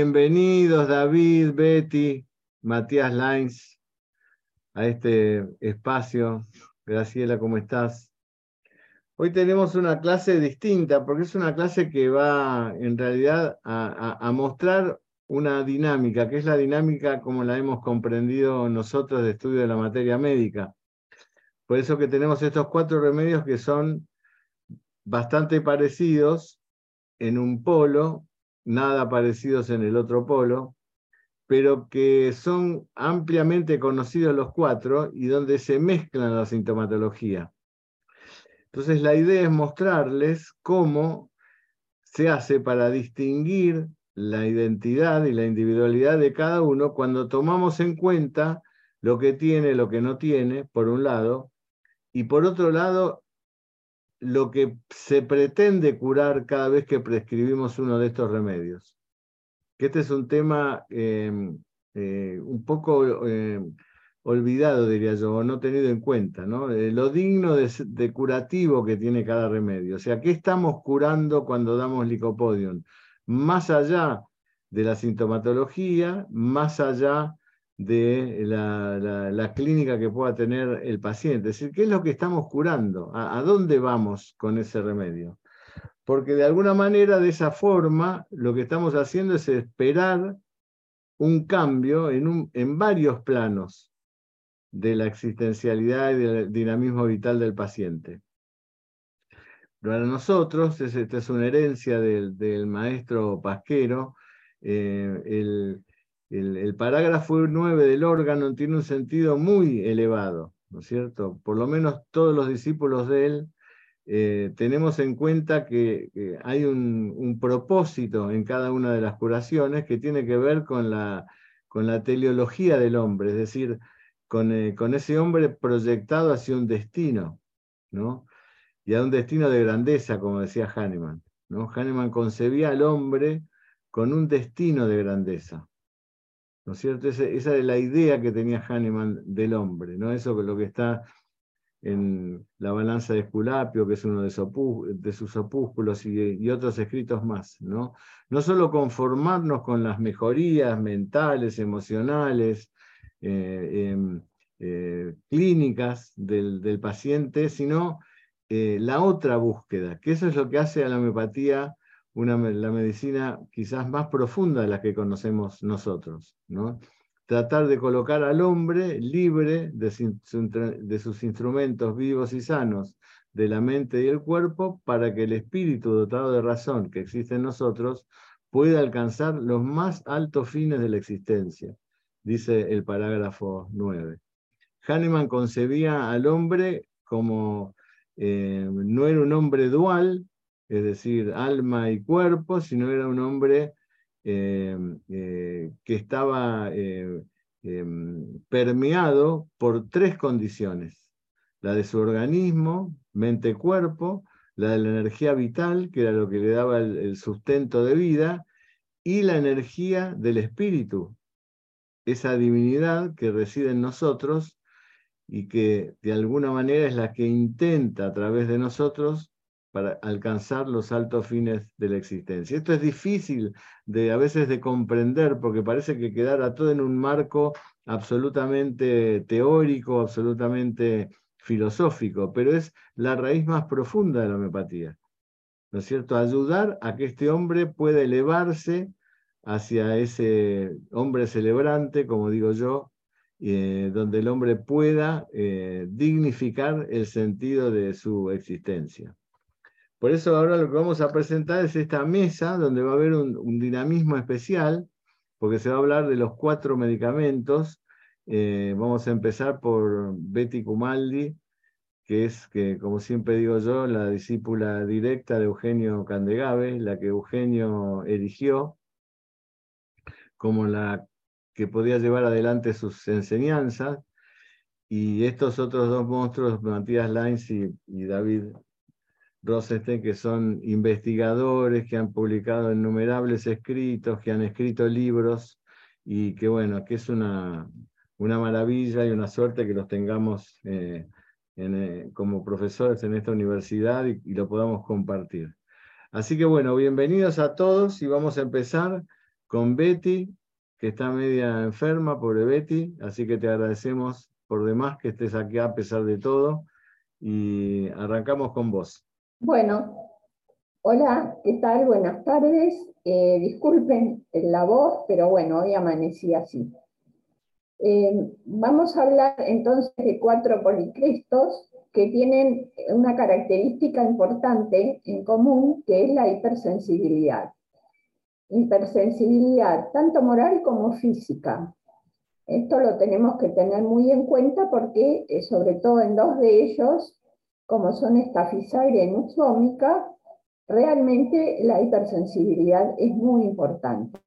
Bienvenidos David, Betty, Matías Lines a este espacio. Graciela, ¿cómo estás? Hoy tenemos una clase distinta porque es una clase que va en realidad a, mostrar una dinámica, que es la dinámica como la hemos comprendido nosotros de estudio de la materia médica. Por eso que tenemos estos cuatro remedios que son bastante parecidos en un polo, nada parecidos en el otro polo, pero que son ampliamente conocidos los cuatro y donde se mezclan la sintomatología. Entonces la idea es mostrarles cómo se hace para distinguir la identidad y la individualidad de cada uno cuando tomamos en cuenta lo que tiene, lo que no tiene, por un lado, y por otro lado, lo que se pretende curar cada vez que prescribimos uno de estos remedios que este es un tema em, eh, un poco em, olvidado, diría yo, o no tenido en cuenta, ¿no? Eh, lo digno de, curativo que tiene cada remedio. O sea, ¿qué estamos curando cuando damos licopodium? Más allá de la sintomatología, más allá de la, clínica que pueda tener el paciente. Es decir, ¿qué es lo que estamos curando? ¿A, dónde vamos con ese remedio? porque de alguna manera, de esa forma, lo que estamos haciendo es esperar un cambio en, en varios planos de la existencialidad y del dinamismo vital del paciente. Para nosotros, esta es una herencia del, maestro Pasquero, eh, el, el, parágrafo 9 del órgano tiene un sentido muy elevado, ¿no es cierto? Por lo menos todos los discípulos de él eh, tenemos en cuenta que, hay un, propósito en cada una de las curaciones que tiene que ver con la, con la teleología del hombre, es decir, con, eh, con, ese hombre proyectado hacia un destino, ¿no? y a un destino de grandeza, como decía Hahnemann. ¿no? Hahnemann concebía al hombre con un destino de grandeza. ¿No es cierto? Esa, es la idea que tenía Hahnemann del hombre, ¿no? Eso que lo que está en la balanza de Esculapio, que es uno de, sus opúsculos, y, otros escritos más. ¿no? no solo conformarnos con las mejorías mentales, emocionales, eh, em, eh, clínicas del, paciente, sino eh, la otra búsqueda, que eso es lo que hace a la homeopatía una, la medicina quizás más profunda de la que conocemos nosotros. ¿no? tratar de colocar al hombre libre de, sus instrumentos vivos y sanos, de la mente y el cuerpo, para que el espíritu dotado de razón que existe en nosotros pueda alcanzar los más altos fines de la existencia, dice el parágrafo 9. Hahnemann concebía al hombre como eh, no era un hombre dual, es decir, alma y cuerpo, sino era un hombre Em, eh, que estaba eh, permeado por tres condiciones. La de su organismo, mente-cuerpo, la de la energía vital, que era lo que le daba el, sustento de vida, y la energía del espíritu, esa divinidad que reside en nosotros y que de alguna manera es la que intenta a través de nosotros para alcanzar los altos fines de la existencia. Esto es difícil de a veces de comprender porque parece que quedara todo en un marco absolutamente teórico, absolutamente filosófico, pero es la raíz más profunda de la homeopatía. ¿No es cierto? Ayudar a que este hombre pueda elevarse hacia ese hombre celebrante, como digo yo, eh, donde el hombre pueda eh, dignificar el sentido de su existencia. Por eso ahora lo que vamos a presentar es esta mesa donde va a haber un, dinamismo especial, porque se va a hablar de los cuatro medicamentos. Eh, vamos a empezar por Betty Cumaldi, que es, que, como siempre digo yo, la discípula directa de Eugenio Candegave, la que Eugenio erigió como la que podía llevar adelante sus enseñanzas. Y estos otros dos monstruos, Matías Lines y David Rosenstein, que son investigadores que han publicado innumerables escritos, que han escrito libros y que bueno, que es una, una maravilla y una suerte que los tengamos eh, eh, como profesores en esta universidad y, lo podamos compartir. Así que bueno, bienvenidos a todos y vamos a empezar con Betty, que está media enferma, pobre Betty, así que te agradecemos por demás que estés aquí a pesar de todo y arrancamos con vos. Bueno, hola, ¿qué tal? Buenas tardes. Eh, disculpen la voz, pero bueno, hoy amanecí así. Eh, vamos a hablar entonces de cuatro policristos que tienen una característica importante en común, que es la hipersensibilidad. Hipersensibilidad tanto moral como física. Esto lo tenemos que tener muy en cuenta porque, eh, sobre todo en dos de ellos, como son estafisaria y nuxómica, realmente la hipersensibilidad es muy importante.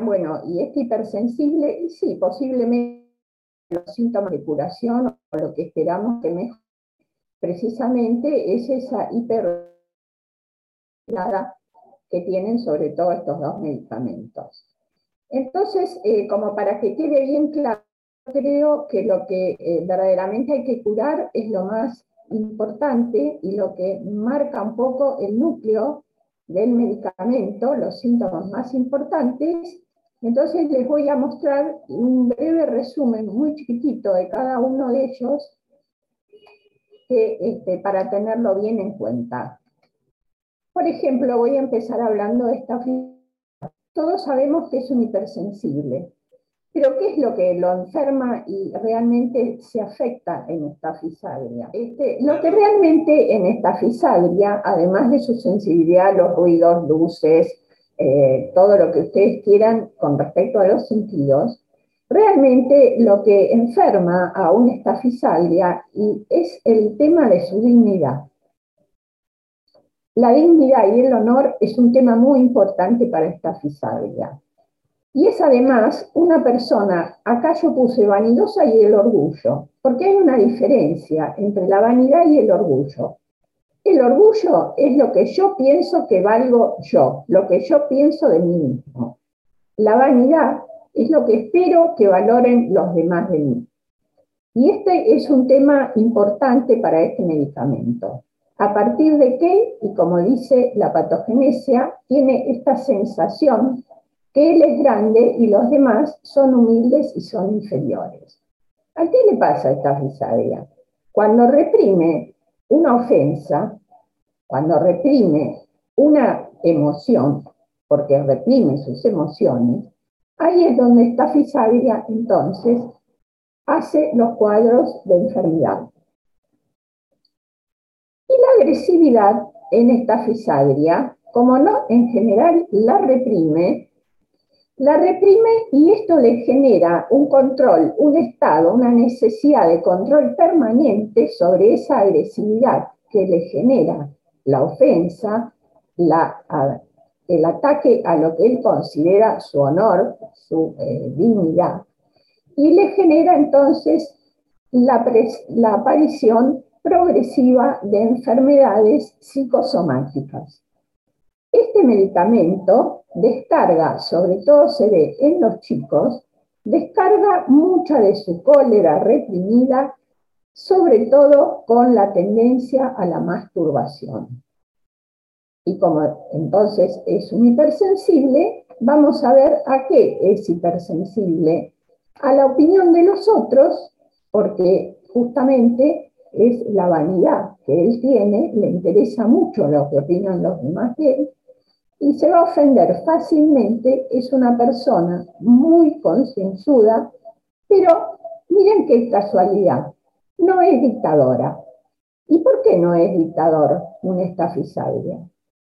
Bueno, y este hipersensible, sí, posiblemente los síntomas de curación o lo que esperamos que mejore, precisamente es esa hiper que tienen sobre todo estos dos medicamentos. Entonces, eh, como para que quede bien claro, creo que lo que eh, verdaderamente hay que curar es lo más importante y lo que marca un poco el núcleo del medicamento, los síntomas más importantes. Entonces les voy a mostrar un breve resumen muy chiquitito de cada uno de ellos este, para tenerlo bien en cuenta. Por ejemplo, voy a empezar hablando de esta Todos sabemos que es un hipersensible. Pero ¿qué es lo que lo enferma y realmente se afecta en esta fisagria? Este, lo que realmente en esta fisagria, además de su sensibilidad a los ruidos, luces, eh, todo lo que ustedes quieran con respecto a los sentidos, realmente lo que enferma a una estafisalia y es el tema de su dignidad. La dignidad y el honor es un tema muy importante para esta fisagria. Y es además una persona, acá yo puse vanidosa y el orgullo, porque hay una diferencia entre la vanidad y el orgullo. El orgullo es lo que yo pienso que valgo yo, lo que yo pienso de mí mismo. La vanidad es lo que espero que valoren los demás de mí. Y este es un tema importante para este medicamento. A partir de qué, y como dice la patogenesia, tiene esta sensación que él es grande y los demás son humildes y son inferiores. ¿A qué le pasa a esta fisagria? Cuando reprime una ofensa, cuando reprime una emoción, porque reprime sus emociones, ahí es donde esta fisagria entonces hace los cuadros de enfermedad. Y la agresividad en esta fisagria, como no en general la reprime, la reprime y esto le genera un control, un estado, una necesidad de control permanente sobre esa agresividad que le genera la ofensa, el ataque a lo que él considera su honor, su eh, dignidad, y le genera entonces la, la aparición progresiva de enfermedades psicosomáticas. Este medicamento descarga, sobre todo se ve en los chicos, descarga mucha de su cólera reprimida, sobre todo con la tendencia a la masturbación. Y como entonces es un hipersensible, vamos a ver a qué es hipersensible. A la opinión de los otros, porque justamente es la vanidad que él tiene, le interesa mucho lo que opinan los demás de él, y se va a ofender fácilmente, es una persona muy concienzuda, pero miren qué casualidad, no es dictadora. ¿Y por qué no es dictador un estafisagria?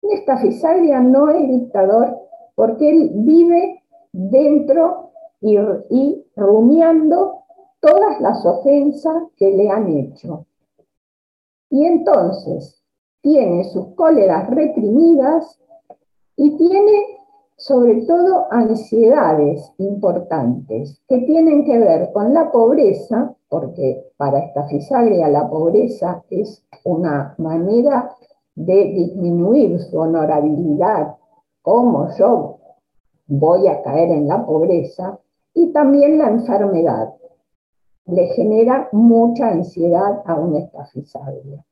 Un estafisagria no es dictador porque él vive dentro y rumiando todas las ofensas que le han hecho. Y entonces tiene sus cóleras reprimidas y tiene sobre todo ansiedades importantes que tienen que ver con la pobreza, porque para esta fisagria la pobreza es una manera de disminuir su honorabilidad, como yo voy a caer en la pobreza, y también la enfermedad. Le genera mucha ansiedad a una estafisagria.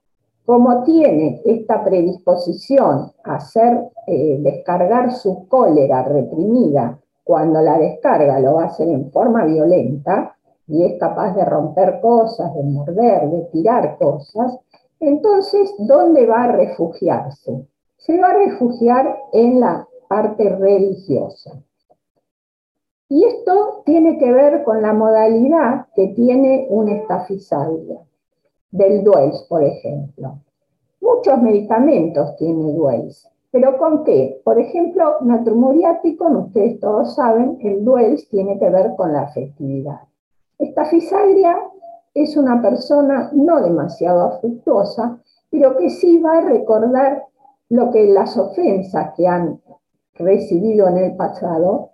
Como tiene esta predisposición a hacer eh, descargar su cólera reprimida, cuando la descarga lo hacer en forma violenta y es capaz de romper cosas, de morder, de tirar cosas, entonces, ¿dónde va a refugiarse? Se va a refugiar en la parte religiosa. Y esto tiene que ver con la modalidad que tiene una estafisalia del Duels, por ejemplo. Muchos medicamentos tiene Duels, pero ¿con qué? Por ejemplo, natrumuriático, ustedes todos saben, el Duels tiene que ver con la afectividad. Esta fisagria es una persona no demasiado afectuosa, pero que sí va a recordar lo que las ofensas que han recibido en el pasado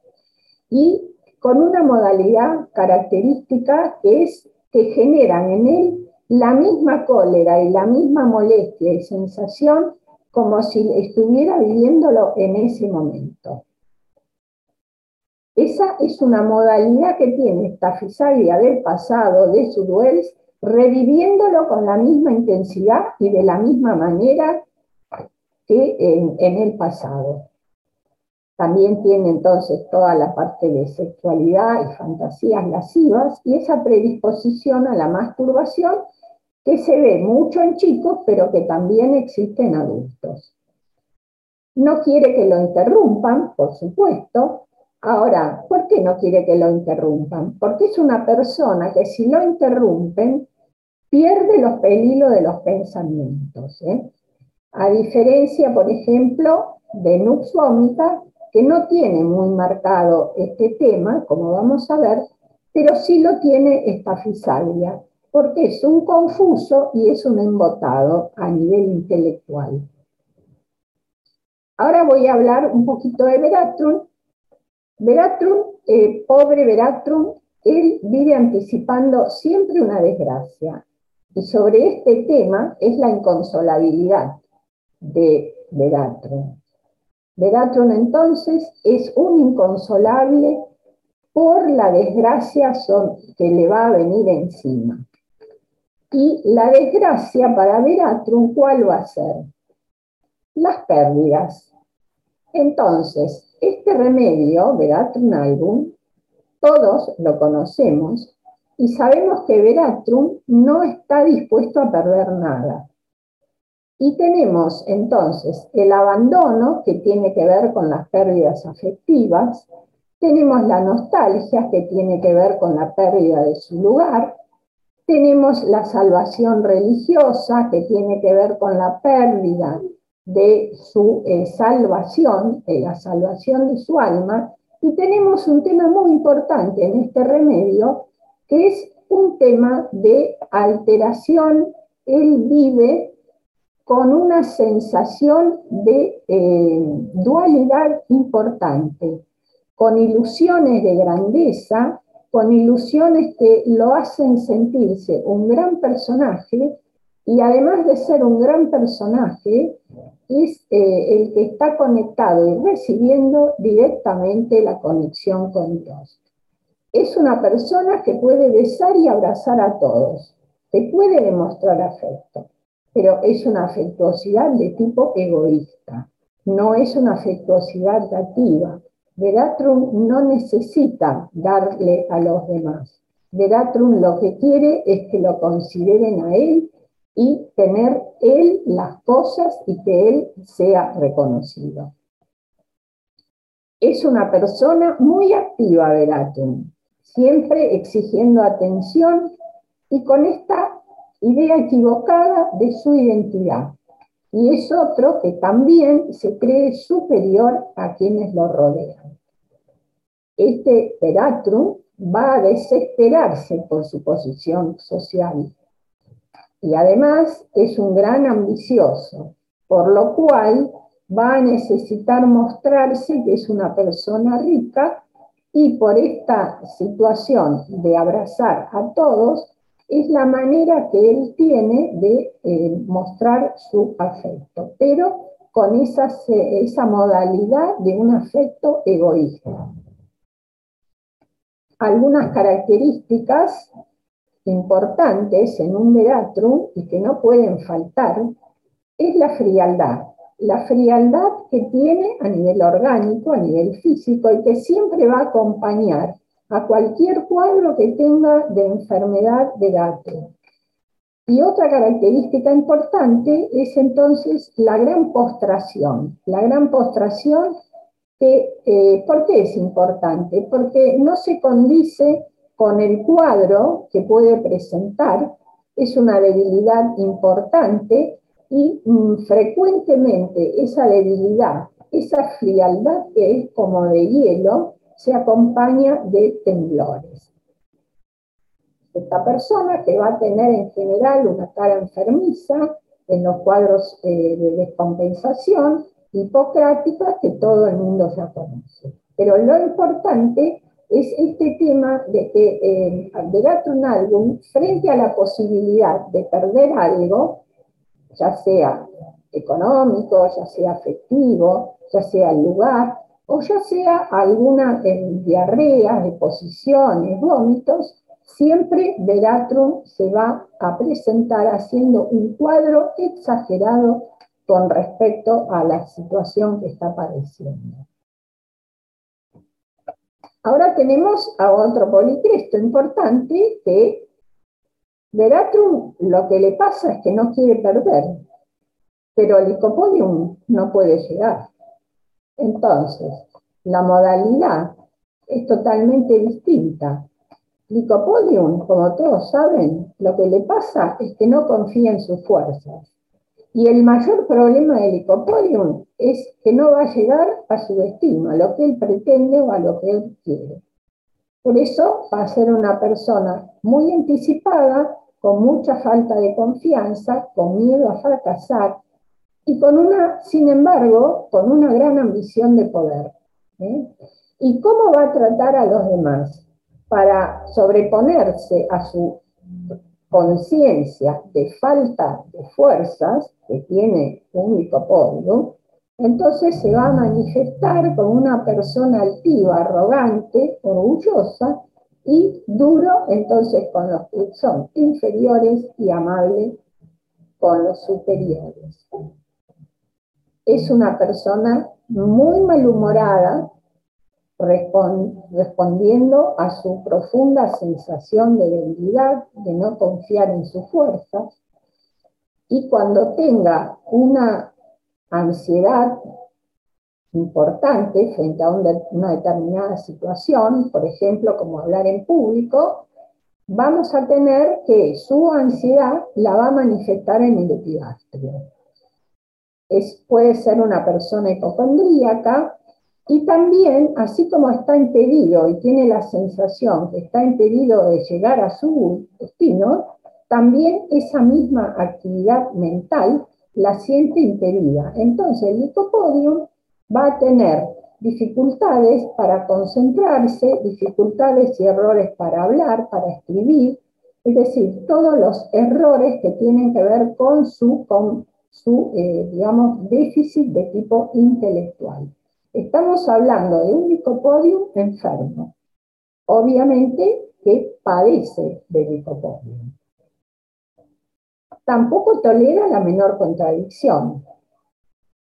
y con una modalidad característica que es que generan en él la misma cólera y la misma molestia y sensación como si estuviera viviéndolo en ese momento. Esa es una modalidad que tiene esta fisalia del pasado, de su duels, reviviéndolo con la misma intensidad y de la misma manera que en, en el pasado. También tiene entonces toda la parte de sexualidad y fantasías lascivas y esa predisposición a la masturbación que se ve mucho en chicos, pero que también existe en adultos. No quiere que lo interrumpan, por supuesto. Ahora, ¿por qué no quiere que lo interrumpan? Porque es una persona que si lo interrumpen, pierde los hilos de los pensamientos. ¿eh? A diferencia, por ejemplo, de Nux que no tiene muy marcado este tema, como vamos a ver, pero sí lo tiene esta fisalia porque es un confuso y es un embotado a nivel intelectual. Ahora voy a hablar un poquito de Veratrum. Veratrum, eh, pobre Veratrum, él vive anticipando siempre una desgracia. Y sobre este tema es la inconsolabilidad de Veratrum. Veratrum entonces es un inconsolable por la desgracia que le va a venir encima. Y la desgracia para Veratrum, ¿cuál va a ser? Las pérdidas. Entonces, este remedio, Veratrum album, todos lo conocemos y sabemos que Veratrum no está dispuesto a perder nada. Y tenemos entonces el abandono, que tiene que ver con las pérdidas afectivas, tenemos la nostalgia, que tiene que ver con la pérdida de su lugar, tenemos la salvación religiosa, que tiene que ver con la pérdida de su eh, salvación, de la salvación de su alma, y tenemos un tema muy importante en este remedio, que es un tema de alteración. Él vive con una sensación de eh, dualidad importante, con ilusiones de grandeza con ilusiones que lo hacen sentirse un gran personaje y además de ser un gran personaje, es eh, el que está conectado y recibiendo directamente la conexión con Dios. Es una persona que puede besar y abrazar a todos, que puede demostrar afecto, pero es una afectuosidad de tipo egoísta, no es una afectuosidad dativa, Veratrum no necesita darle a los demás. Veratrum lo que quiere es que lo consideren a él y tener él las cosas y que él sea reconocido. Es una persona muy activa, Veratrum, siempre exigiendo atención y con esta idea equivocada de su identidad. Y es otro que también se cree superior a quienes lo rodean este Peratrum va a desesperarse por su posición social. Y además es un gran ambicioso, por lo cual va a necesitar mostrarse que es una persona rica y por esta situación de abrazar a todos, es la manera que él tiene de eh, mostrar su afecto, pero con esa modalidad de un afecto egoísta algunas características importantes en un veratrum y que no pueden faltar es la frialdad. La frialdad que tiene a nivel orgánico, a nivel físico y que siempre va a acompañar a cualquier cuadro que tenga de enfermedad de gato. Y otra característica importante es entonces la gran postración. La gran postración, eh, ¿por qué es importante? Porque no se condice con el cuadro que puede presentar, es una debilidad importante y mm, frecuentemente esa debilidad, esa frialdad que es como de hielo, se acompaña de temblores. Esta persona que va a tener en general una cara enfermiza en los cuadros eh, de descompensación hipocrática que todo el mundo ya conoce. Pero lo importante es este tema de que eh, frente a la posibilidad de perder algo, ya sea económico, ya sea afectivo, ya sea el lugar, o ya sea alguna eh, diarrea, deposiciones, vómitos, siempre Veratrum se va a presentar haciendo un cuadro exagerado con respecto a la situación que está padeciendo. Ahora tenemos a otro policresto importante que Veratrum lo que le pasa es que no quiere perder, pero el Licopodium no puede llegar. Entonces, la modalidad es totalmente distinta. Licopodium, como todos saben, lo que le pasa es que no confía en sus fuerzas. Y el mayor problema del Licopodium es que no va a llegar a su destino, a lo que él pretende o a lo que él quiere. Por eso va a ser una persona muy anticipada, con mucha falta de confianza, con miedo a fracasar y con una, sin embargo, con una gran ambición de poder. ¿eh? ¿Y cómo va a tratar a los demás? Para sobreponerse a su conciencia de falta de fuerzas que tiene un licopodio, entonces se va a manifestar como una persona altiva, arrogante, orgullosa y duro entonces con los que son inferiores y amable con los superiores. Es una persona muy malhumorada respondiendo a su profunda sensación de debilidad, de no confiar en sus fuerzas, y cuando tenga una ansiedad importante frente a una determinada situación, por ejemplo, como hablar en público, vamos a tener que su ansiedad la va a manifestar en el epigastrio. Es, puede ser una persona hipocondríaca, y también, así como está impedido y tiene la sensación que está impedido de llegar a su destino, también esa misma actividad mental la siente impedida. Entonces el licopodium va a tener dificultades para concentrarse, dificultades y errores para hablar, para escribir, es decir, todos los errores que tienen que ver con su, con su eh, digamos, déficit de tipo intelectual. Estamos hablando de un licopodium enfermo, obviamente que padece de licopodium. Tampoco tolera la menor contradicción.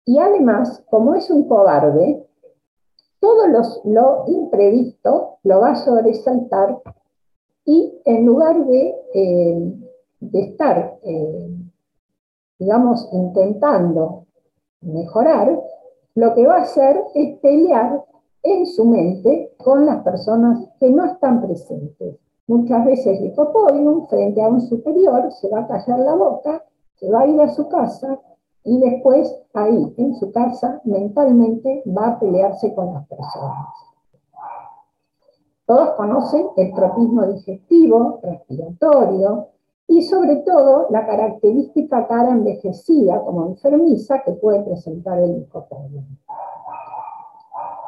Y además, como es un cobarde, todo lo imprevisto lo va a sobresaltar y en lugar de, eh, estar, eh, digamos, intentando mejorar, lo que va a hacer es pelear en su mente con las personas que no están presentes. Muchas veces el hipopodium, frente a un superior, se va a callar la boca, se va a ir a su casa y después ahí, en su casa, mentalmente va a pelearse con las personas. Todos conocen el tropismo digestivo, respiratorio, y sobre todo la característica cara envejecida como enfermiza que puede presentar el licopodio.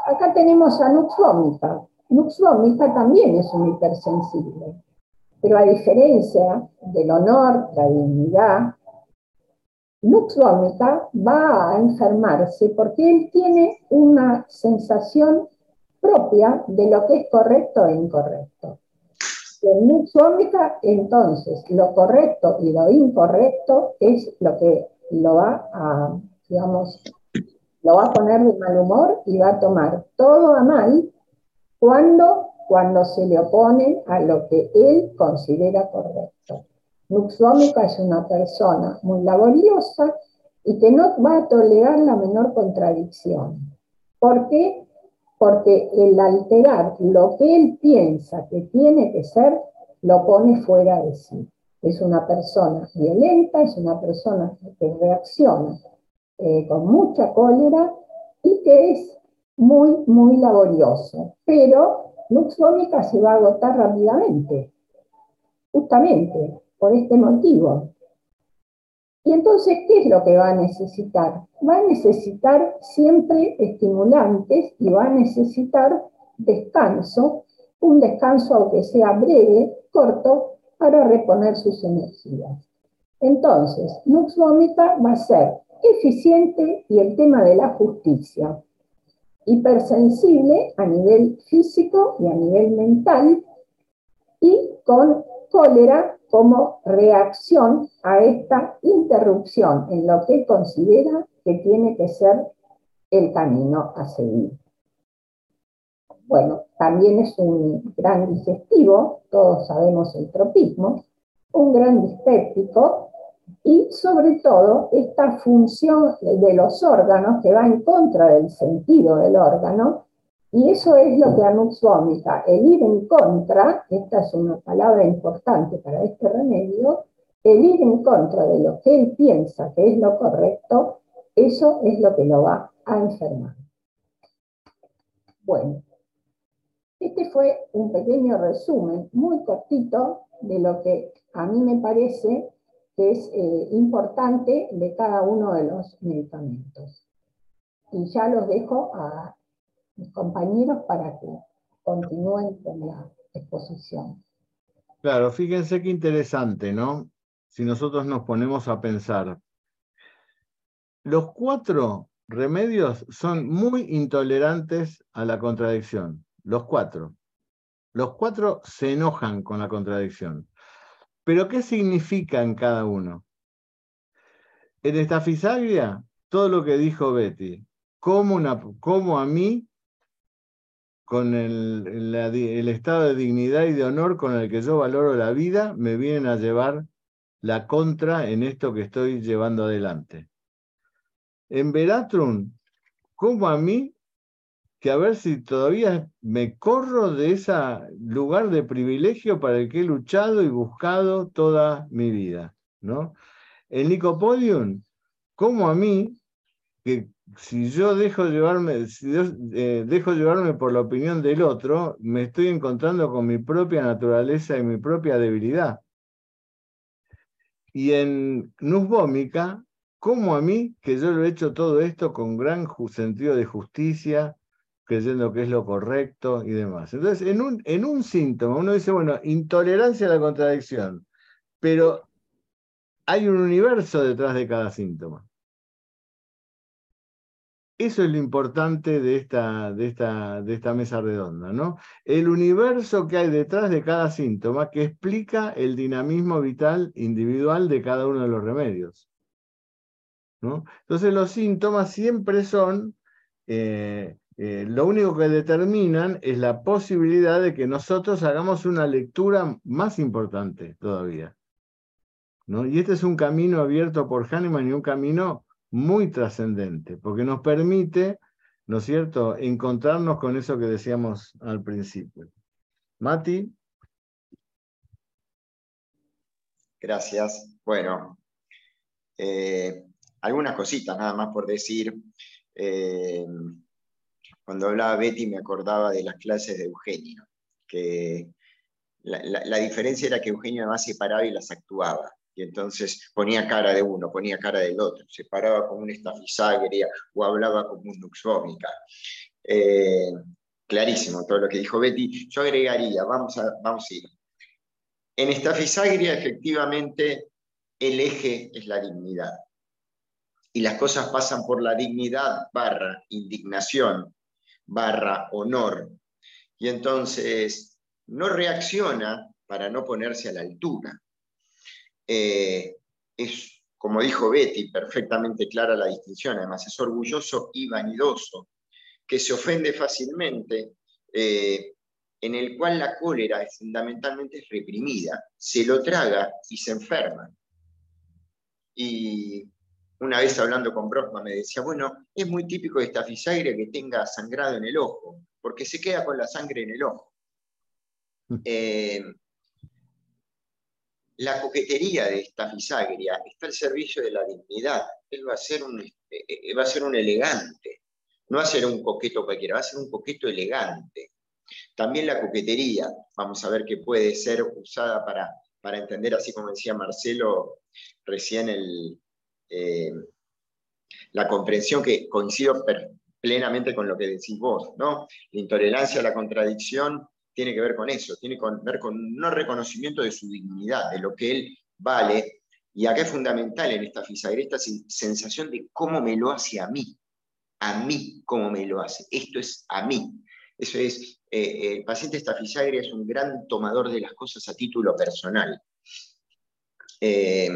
Acá tenemos a Nux vomica. Nux vomica también es un hipersensible, pero a diferencia del honor, la dignidad, Nux vomica va a enfermarse porque él tiene una sensación propia de lo que es correcto e incorrecto Nuxómica, entonces, lo correcto y lo incorrecto es lo que lo va a, digamos, lo va a poner de mal humor y va a tomar todo a mal cuando, cuando se le opone a lo que él considera correcto. Nuxómica es una persona muy laboriosa y que no va a tolerar la menor contradicción. ¿Por qué? Porque el alterar lo que él piensa que tiene que ser, lo pone fuera de sí. Es una persona violenta, es una persona que reacciona eh, con mucha cólera y que es muy, muy laborioso. Pero Nuxómica se va a agotar rápidamente, justamente por este motivo. Y entonces, ¿qué es lo que va a necesitar? Va a necesitar siempre estimulantes y va a necesitar descanso, un descanso aunque sea breve, corto, para reponer sus energías. Entonces, Nux Vómita va a ser eficiente y el tema de la justicia, hipersensible a nivel físico y a nivel mental y con cólera como reacción a esta interrupción en lo que considera que tiene que ser el camino a seguir. Bueno, también es un gran digestivo, todos sabemos el tropismo, un gran dispéptico y sobre todo esta función de los órganos que va en contra del sentido del órgano y eso es lo que Anux vomita, el ir en contra, esta es una palabra importante para este remedio, el ir en contra de lo que él piensa que es lo correcto, eso es lo que lo va a enfermar. Bueno, este fue un pequeño resumen muy cortito de lo que a mí me parece que es eh, importante de cada uno de los medicamentos. Y ya los dejo a mis compañeros para que continúen con la exposición. Claro, fíjense qué interesante, ¿no? Si nosotros nos ponemos a pensar, los cuatro remedios son muy intolerantes a la contradicción, los cuatro. Los cuatro se enojan con la contradicción. Pero ¿qué significa en cada uno? En esta fisagria, todo lo que dijo Betty, como, una, como a mí con el, estado de dignidad y de honor con el que yo valoro la vida, me vienen a llevar la contra en esto que estoy llevando adelante. En Veratrum, como a mí, que a ver si todavía me corro de ese lugar de privilegio para el que he luchado y buscado toda mi vida. ¿no? En Nicopodium, como a mí, que si yo dejo llevarme, si eh, dejo llevarme por la opinión del otro, me estoy encontrando con mi propia naturaleza y mi propia debilidad. Y en Nusbómica, como a mí, que yo lo he hecho todo esto con gran sentido de justicia, creyendo que es lo correcto y demás. Entonces, en un, en un síntoma, uno dice, bueno, intolerancia a la contradicción, pero hay un universo detrás de cada síntoma. Eso es lo importante de esta, de esta, de esta mesa redonda, ¿no? El universo que hay detrás de cada síntoma que explica el dinamismo vital individual de cada uno de los remedios. ¿no? Entonces los síntomas siempre son, eh, eh, lo único que determinan es la posibilidad de que nosotros hagamos una lectura más importante todavía. ¿no? Y este es un camino abierto por Hahnemann y un camino muy trascendente, porque nos permite, ¿no es cierto?, encontrarnos con eso que decíamos al principio. Mati. Gracias. Bueno, eh, algunas cositas nada más por decir. Eh, cuando hablaba Betty me acordaba de las clases de Eugenio, que la, la diferencia era que Eugenio además se paraba y las actuaba y entonces ponía cara de uno, ponía cara del otro, se paraba como una estafisagria o hablaba como un nuxvómica. Eh, clarísimo todo lo que dijo Betty. Yo agregaría, vamos a, vamos a ir. En estafisagria, efectivamente, el eje es la dignidad. Y las cosas pasan por la dignidad barra indignación barra honor. Y entonces no reacciona para no ponerse a la altura. Eh, es, como dijo Betty, perfectamente clara la distinción, además es orgulloso y vanidoso, que se ofende fácilmente, eh, en el cual la cólera es fundamentalmente reprimida, se lo traga y se enferma. Y una vez hablando con Brosma me decía, bueno, es muy típico de esta fisagre que tenga sangrado en el ojo, porque se queda con la sangre en el ojo. Mm. Eh, la coquetería de esta fisagria está al servicio de la dignidad. Él va a ser un, eh, va a ser un elegante, no va a ser un coqueto cualquiera, va a ser un coqueto elegante. También la coquetería, vamos a ver que puede ser usada para, para entender, así como decía Marcelo recién, el, eh, la comprensión que coincido plenamente con lo que decís vos, ¿no? La intolerancia a la contradicción tiene que ver con eso, tiene que ver con no reconocimiento de su dignidad, de lo que él vale, y acá es fundamental en esta fisagre esta sensación de cómo me lo hace a mí, a mí cómo me lo hace, esto es a mí. Eso es, eh, el paciente estafisagre es un gran tomador de las cosas a título personal. Eh,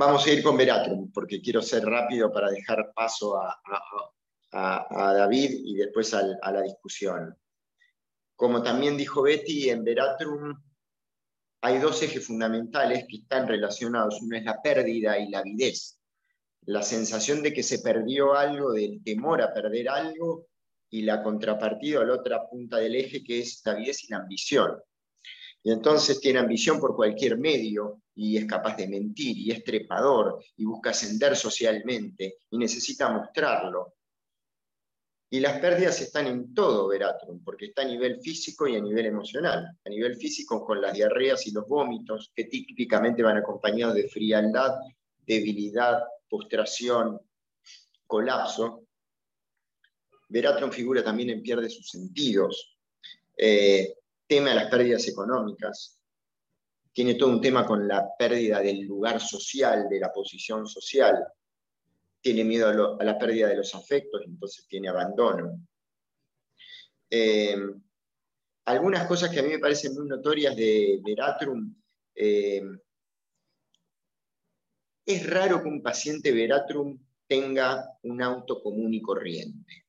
Vamos a ir con Veratrum, porque quiero ser rápido para dejar paso a, David y después a, la discusión. Como también dijo Betty, en Veratrum hay dos ejes fundamentales que están relacionados. Uno es la pérdida y la avidez. La sensación de que se perdió algo, del temor a perder algo, y la contrapartida a la otra punta del eje que es la avidez y la ambición. Y entonces tiene ambición por cualquier medio y es capaz de mentir y es trepador y busca ascender socialmente y necesita mostrarlo. Y las pérdidas están en todo Veratrum, porque está a nivel físico y a nivel emocional. A nivel físico con las diarreas y los vómitos, que típicamente van acompañados de frialdad, debilidad, postración, colapso. Veratrum figura también en pierde sus sentidos. Eh, teme a las pérdidas económicas, tiene todo un tema con la pérdida del lugar social, de la posición social, tiene miedo a, la pérdida de los afectos, entonces tiene abandono. Eh, algunas cosas que a mí me parecen muy notorias de Veratrum, eh, es raro que un paciente Veratrum tenga un auto común y corriente.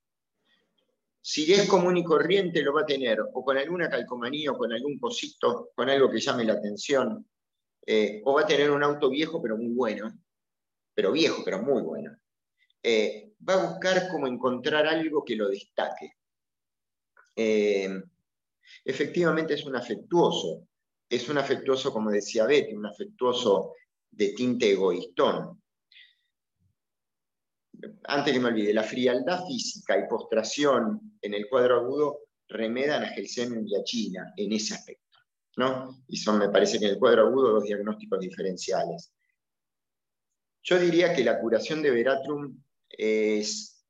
Si es común y corriente, lo va a tener o con alguna calcomanía o con algún cosito, con algo que llame la atención, eh, o va a tener un auto viejo pero muy bueno, pero viejo pero muy bueno. Eh, va a buscar cómo encontrar algo que lo destaque. Eh, efectivamente es un afectuoso, es un afectuoso, como decía Betty, un afectuoso de tinte egoístón antes que me olvide, la frialdad física y postración en el cuadro agudo remedan a Gelsen y a China en ese aspecto. ¿no? Y son, me parece que en el cuadro agudo, dos diagnósticos diferenciales. Yo diría que la curación de Veratrum es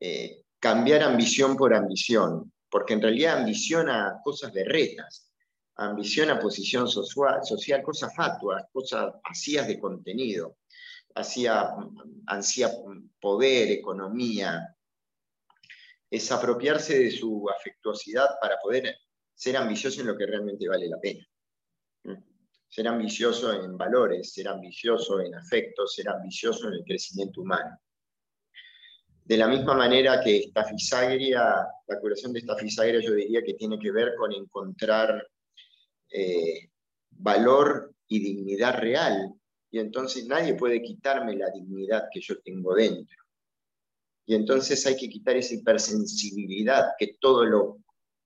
eh, cambiar ambición por ambición, porque en realidad ambiciona cosas berretas, ambiciona posición social, cosas fatuas, cosas vacías de contenido hacía, ansía poder, economía, es apropiarse de su afectuosidad para poder ser ambicioso en lo que realmente vale la pena. Ser ambicioso en valores, ser ambicioso en afectos, ser ambicioso en el crecimiento humano. De la misma manera que esta fisagria, la curación de esta fisagria yo diría que tiene que ver con encontrar eh, valor y dignidad real y entonces nadie puede quitarme la dignidad que yo tengo dentro. Y entonces hay que quitar esa hipersensibilidad que todo lo,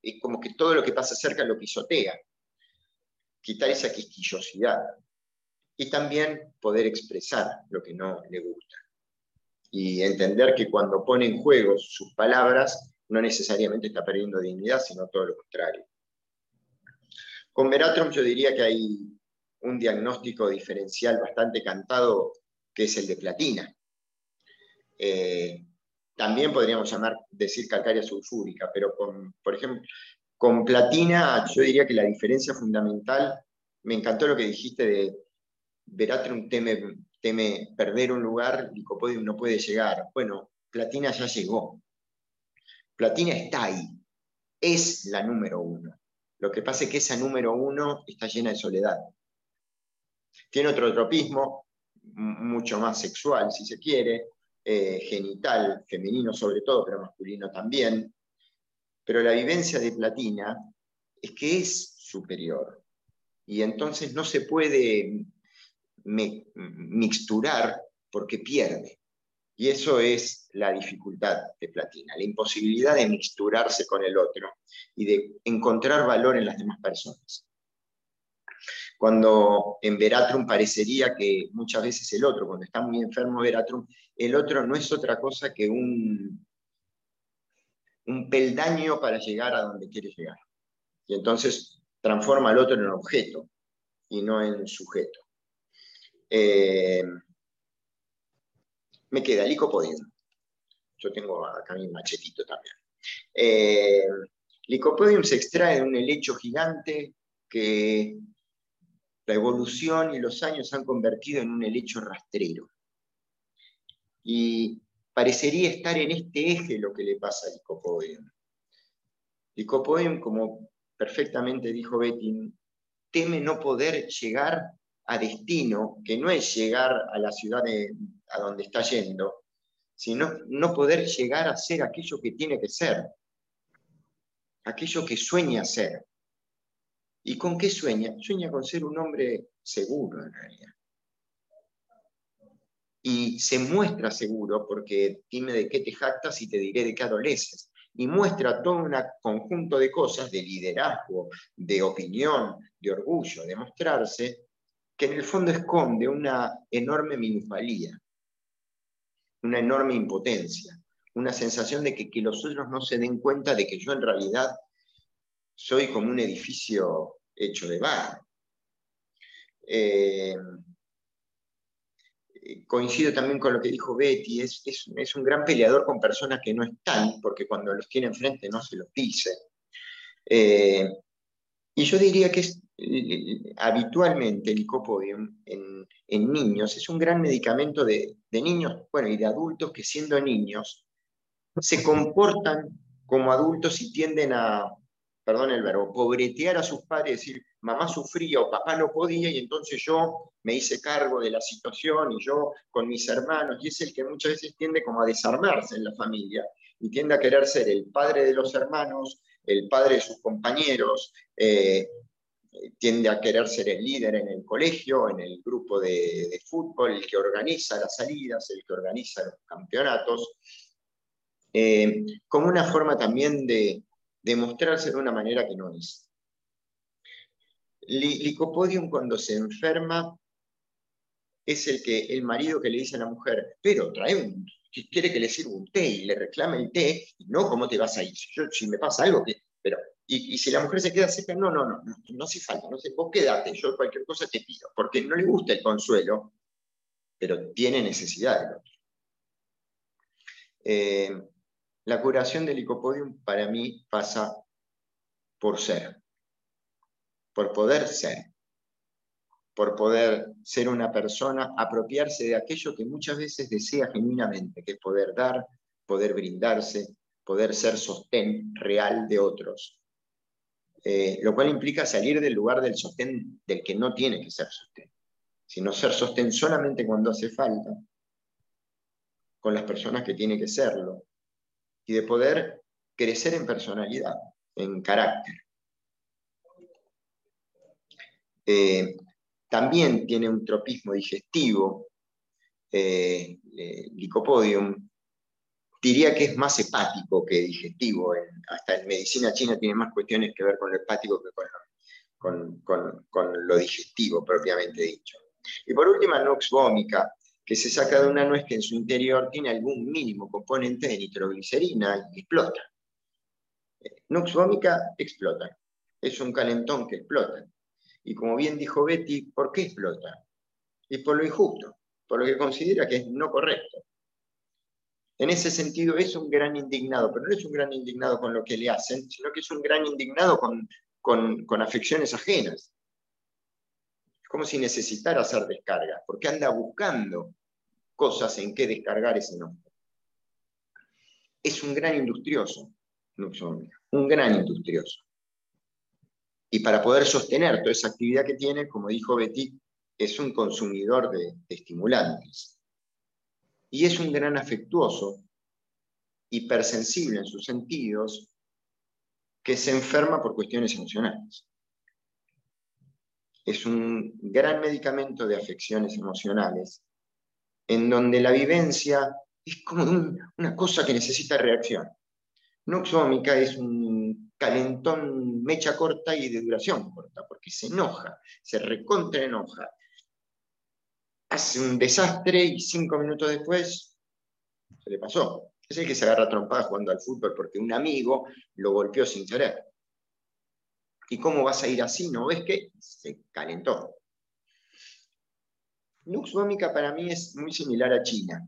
es como que todo lo que pasa cerca lo pisotea. Quitar esa quisquillosidad. Y también poder expresar lo que no le gusta. Y entender que cuando pone en juego sus palabras, no necesariamente está perdiendo dignidad, sino todo lo contrario. Con Veratrum yo diría que hay un diagnóstico diferencial bastante cantado, que es el de platina. Eh, también podríamos llamar, decir calcárea sulfúrica, pero con, por ejemplo, con platina yo diría que la diferencia fundamental, me encantó lo que dijiste de Veratrum teme, perder un lugar, Licopodium no puede llegar. Bueno, platina ya llegó. Platina está ahí, es la número uno. Lo que pasa es que esa número uno está llena de soledad. Tiene otro tropismo, mucho más sexual, si se quiere, eh, genital, femenino sobre todo, pero masculino también. Pero la vivencia de Platina es que es superior. Y entonces no se puede mixturar porque pierde. Y eso es la dificultad de Platina, la imposibilidad de mixturarse con el otro y de encontrar valor en las demás personas. Cuando en Veratrum parecería que muchas veces el otro, cuando está muy enfermo Veratrum, el otro no es otra cosa que un, un peldaño para llegar a donde quiere llegar. Y entonces transforma al otro en objeto y no en sujeto. Eh, me queda el. Yo tengo acá mi machetito también. Eh, licopodium se extrae de un helecho gigante que la evolución y los años han convertido en un helecho rastrero. Y parecería estar en este eje lo que le pasa a Licopodium. Licopodium, como perfectamente dijo Betty, teme no poder llegar a destino, que no es llegar a la ciudad a donde está yendo, sino no poder llegar a ser aquello que tiene que ser, aquello que sueña ser. ¿Y con qué sueña? Sueña con ser un hombre seguro en realidad. Y se muestra seguro porque dime de qué te jactas y te diré de qué adoleces. Y muestra todo un conjunto de cosas, de liderazgo, de opinión, de orgullo, de mostrarse, que en el fondo esconde una enorme minusvalía, una enorme impotencia, una sensación de que, que los otros no se den cuenta de que yo en realidad soy como un edificio hecho de barro. Eh, coincido también con lo que dijo Betty, es, es, un gran peleador con personas que no están, porque cuando los tiene enfrente no se los dice. Eh, y yo diría que es, eh, habitualmente el licopodium en, en, niños es un gran medicamento de, de niños, bueno, y de adultos que siendo niños se comportan como adultos y tienden a, perdón el verbo, pobretear a sus padres, decir, mamá sufría o papá no podía y entonces yo me hice cargo de la situación y yo con mis hermanos, y es el que muchas veces tiende como a desarmarse en la familia y tiende a querer ser el padre de los hermanos, el padre de sus compañeros, eh, tiende a querer ser el líder en el colegio, en el grupo de, fútbol, el que organiza las salidas, el que organiza los campeonatos, eh, como una forma también de, demostrarse de una manera que no es. Licopodium cuando se enferma es el que el marido que le dice a la mujer, pero trae un, quiere que le sirva un té y le reclama el té, y no, ¿cómo te vas a ir? si me pasa algo, que, pero, y, si la mujer se queda seca, no, no, no, no, no hace falta, no sé, vos quédate, yo cualquier cosa te pido, porque no le gusta el consuelo, pero tiene necesidad del otro. Eh, la curación del licopodium para mí pasa por ser, por poder ser, por poder ser una persona, apropiarse de aquello que muchas veces desea genuinamente, que es poder dar, poder brindarse, poder ser sostén real de otros. Eh, lo cual implica salir del lugar del sostén del que no tiene que ser sostén, sino ser sostén solamente cuando hace falta, con las personas que tiene que serlo, y de poder crecer en personalidad, en carácter. Eh, también tiene un tropismo digestivo, eh, eh, licopodium, diría que es más hepático que digestivo, hasta en medicina china tiene más cuestiones que ver con lo hepático que con, con, lo digestivo propiamente dicho. Y por último, Nux vomica, que se saca de una nuez que en su interior tiene algún mínimo componente de nitroglicerina y explota. Nux vomica explota. Es un calentón que explota. Y como bien dijo Betty, ¿por qué explota? Y por lo injusto, por lo que considera que es no correcto. En ese sentido es un gran indignado, pero no es un gran indignado con lo que le hacen, sino que es un gran indignado con, con, con afecciones ajenas. Es como si necesitara hacer descargas, porque anda buscando cosas en que descargar ese nombre. Es un gran industrioso, un gran industrioso. y para poder sostener toda esa actividad que tiene, como dijo Betty, es un consumidor de, estimulantes. Y es un gran afectuoso, hipersensible en sus sentidos, que se enferma por cuestiones emocionales. Es un gran medicamento de afecciones emocionales, en donde la vivencia es como una cosa que necesita reacción. Noxómica es un calentón mecha corta y de duración corta, porque se enoja, se recontra enoja, hace un desastre y cinco minutos después se le pasó. Es el que se agarra trompada jugando al fútbol porque un amigo lo golpeó sin querer. ¿Y cómo vas a ir así? ¿No ves que se calentó? Nux para mí es muy similar a China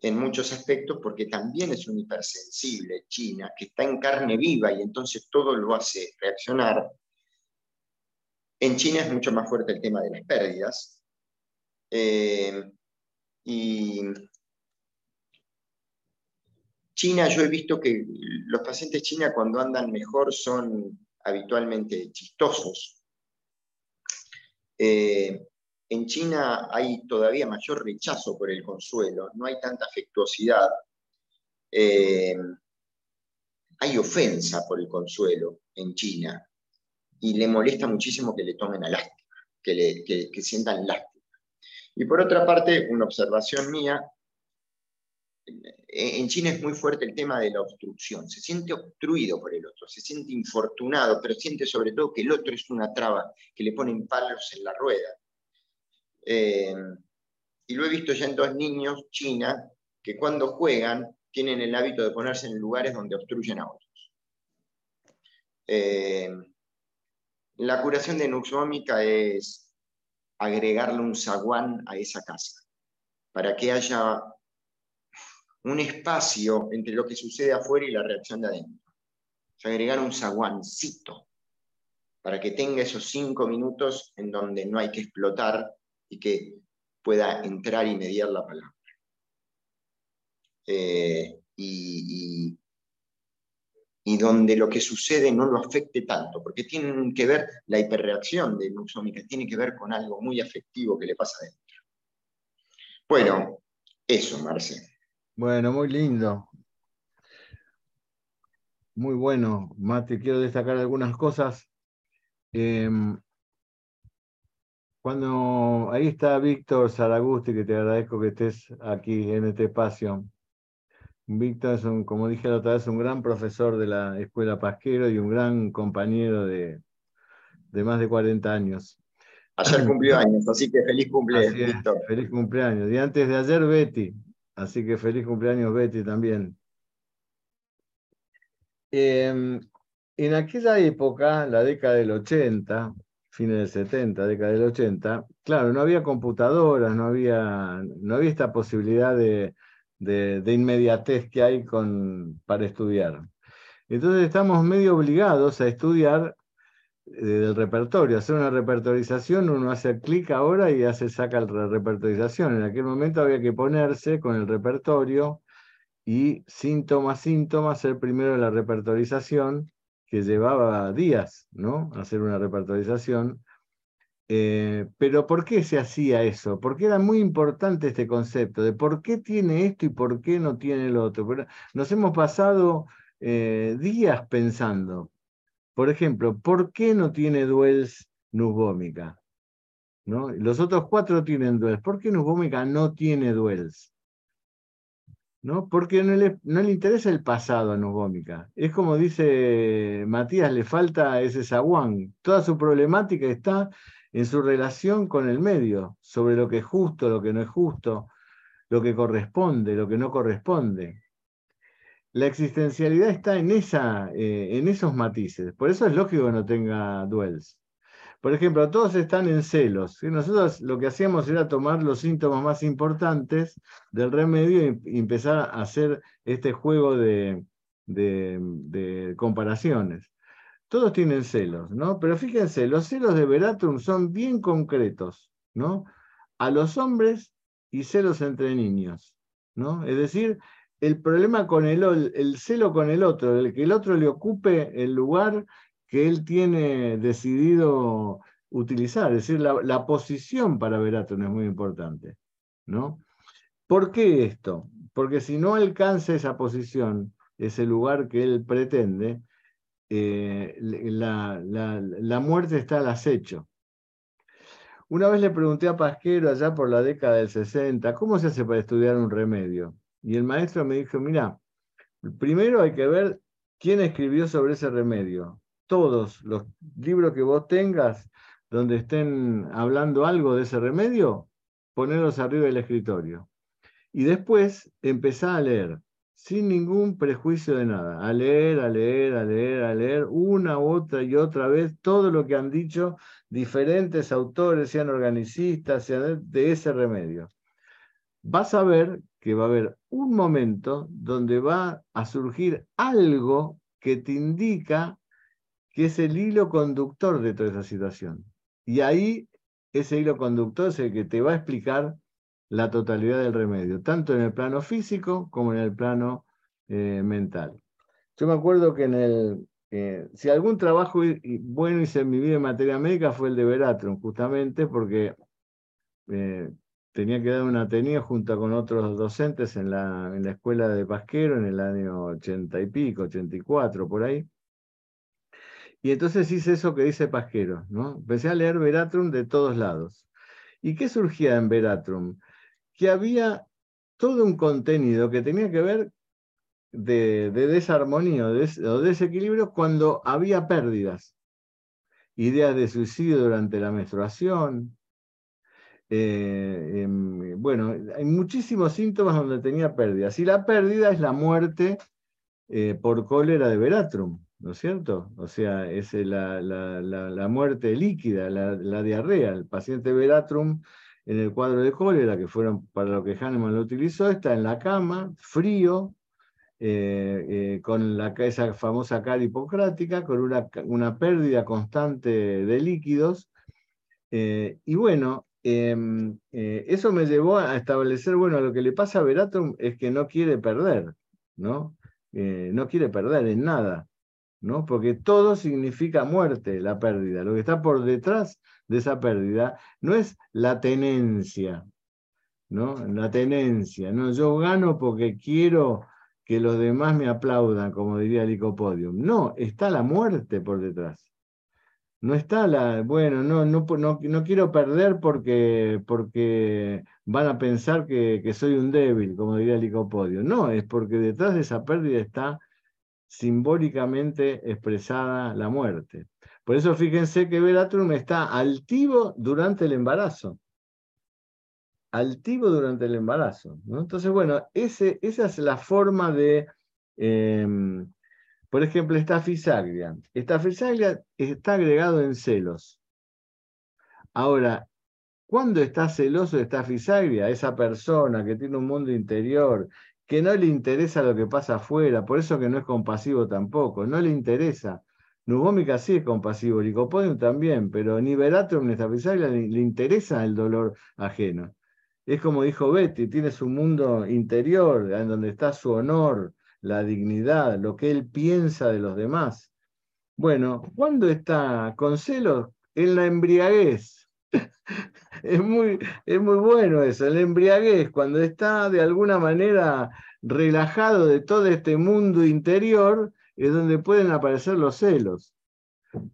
en muchos aspectos porque también es un hipersensible China, que está en carne viva y entonces todo lo hace reaccionar. En China es mucho más fuerte el tema de las pérdidas. Eh, y China, yo he visto que los pacientes China cuando andan mejor son habitualmente chistosos. Eh, en China hay todavía mayor rechazo por el consuelo, no hay tanta afectuosidad. Eh, hay ofensa por el consuelo en China y le molesta muchísimo que le tomen a lástima, que, le, que sientan lástima. Y por otra parte, una observación mía, en China es muy fuerte el tema de la obstrucción. Se siente obstruido por el otro, se siente infortunado, pero siente sobre todo que el otro es una traba, que le ponen palos en la rueda. Eh, y lo he visto ya en dos niños China que cuando juegan tienen el hábito de ponerse en lugares donde obstruyen a otros. Eh, la curación de nuxómica es agregarle un zaguán a esa casa, para que haya un espacio entre lo que sucede afuera y la reacción de adentro. agregar un zaguancito, para que tenga esos cinco minutos en donde no hay que explotar y que pueda entrar y mediar la palabra. Eh, y, donde lo que sucede no lo afecte tanto, porque tiene que ver, la hiperreacción de nuxómica tiene que ver con algo muy afectivo que le pasa adentro. Bueno, eso, Marce. Bueno, muy lindo. Muy bueno, Mate. Quiero destacar algunas cosas. Em, cuando ahí está Víctor Zaragusti, que te agradezco que estés aquí en este espacio. Víctor es un, como dije la otra vez, un gran profesor de la Escuela Pasquero y un gran compañero de, más de 40 años. Ayer cumplió años, así que feliz cumpleaños, Víctor. Feliz cumpleaños. Y antes de ayer, Betty. Así que feliz cumpleaños, Betty, también. Em, en aquella época, la década del 80, fines del 70, década del 80, claro, no había computadoras, no había, no había esta posibilidad de, inmediatez que hay con, para estudiar. Entonces estamos medio obligados a estudiar eh, del repertorio, hacer una repertorización, uno hace clic ahora y hace saca la repertorización. En aquel momento había que ponerse con el repertorio y síntoma, síntoma, hacer primero la repertorización que llevaba días, ¿no? Hacer una repertorización. Eh, pero ¿por qué se hacía eso? Porque era muy importante este concepto de por qué tiene esto y por qué no tiene lo otro. nos hemos pasado eh, días pensando, por ejemplo, ¿por qué no tiene duels nubómica? ¿No? Los otros cuatro tienen duels. ¿Por qué nubómica no tiene duels? ¿No? Porque no le, no le interesa el pasado a Nubómica. Es como dice Matías, le falta ese zaguán. Toda su problemática está en su relación con el medio, sobre lo que es justo, lo que no es justo, lo que corresponde, lo que no corresponde. La existencialidad está en, esa, eh, en esos matices. Por eso es lógico que no tenga duels. Por ejemplo, todos están en celos. Nosotros lo que hacíamos era tomar los síntomas más importantes del remedio y empezar a hacer este juego de, comparaciones. Todos tienen celos, ¿no? Pero fíjense, los celos de Veratum son bien concretos, ¿no? A los hombres y celos entre niños, ¿no? Es decir, el problema con el, el celo con el otro, el que el otro le ocupe el lugar que él tiene decidido utilizar. Es decir, la, posición para Veratrum es muy importante. ¿no? ¿Por qué esto? Porque si no alcanza esa posición, ese lugar que él pretende, eh, la, la, muerte está al acecho. Una vez le pregunté a Pasquero allá por la década del 60, ¿cómo se hace para estudiar un remedio? Y el maestro me dijo, mira, primero hay que ver quién escribió sobre ese remedio. Todos los libros que vos tengas donde estén hablando algo de ese remedio, ponerlos arriba del escritorio. Y después empezá a leer, sin ningún prejuicio de nada, a leer, a leer, a leer, a leer, una, otra y otra vez todo lo que han dicho diferentes autores, sean organicistas, de ese remedio. Vas a ver que va a haber un momento donde va a surgir algo que te indica que es el hilo conductor de toda esa situación. Y ahí ese hilo conductor es el que te va a explicar la totalidad del remedio, tanto en el plano físico como en el plano eh, mental. Yo me acuerdo que en el, eh, si algún trabajo bueno hice en mi vida en materia médica fue el de Veratron, justamente porque eh, tenía que dar un ateneo junto con otros docentes en la, en la escuela de Pasquero en el año 80 y pico, 84, por ahí. Y entonces hice eso que dice Pasquero, ¿no? Empecé a leer Veratrum de todos lados. ¿Y qué surgía en Veratrum? Que había todo un contenido que tenía que ver de, desarmonía o de, desequilibrio cuando había pérdidas. Ideas de suicidio durante la menstruación. Eh, em, bueno, hay muchísimos síntomas donde tenía pérdidas. Y la pérdida es la muerte eh, por cólera de Veratrum. ¿No es cierto? O sea, es la, la, muerte líquida, la, diarrea. El paciente Veratrum en el cuadro de cólera, que fueron para lo que Hahnemann lo utilizó, está en la cama, frío, eh, eh, con la, esa famosa cara hipocrática, con una, una pérdida constante de líquidos. Eh, y bueno, em, eso me llevó a establecer, bueno, lo que le pasa a Veratrum es que no quiere perder, ¿no? no quiere perder en nada. ¿No? Porque todo significa muerte, la pérdida. Lo que está por detrás de esa pérdida no es la tenencia, ¿no? La tenencia, ¿no? Yo gano porque quiero que los demás me aplaudan, como diría Licopodium. No, está la muerte por detrás. No está la, bueno, no, no, no, quiero perder porque, porque van a pensar que, que soy un débil, como diría Licopodium. No, es porque detrás de esa pérdida está simbólicamente expresada la muerte. Por eso fíjense que Veratrum está altivo durante el embarazo. Altivo durante el embarazo. Entonces, bueno, esa es la forma de, em, por ejemplo, esta fisaglia. Esta fisaglia está agregado en celos. Ahora, ¿cuándo está celoso esta fisaglia? Esa persona que tiene un mundo interior que no le interesa lo que pasa afuera, por eso que no es compasivo tampoco, no le interesa. Nubómica sí es compasivo, Licopodium también, pero ni Veratrum ni Staphysalia le, le interesa el dolor ajeno. Es como dijo Betty, tiene su mundo interior, en donde está su honor, la dignidad, lo que él piensa de los demás. Bueno, ¿cuándo está con celos? En la embriaguez. Es, muy, es muy bueno eso, el embriaguez, cuando está de alguna manera relajado de todo este mundo interior, es donde pueden aparecer los celos.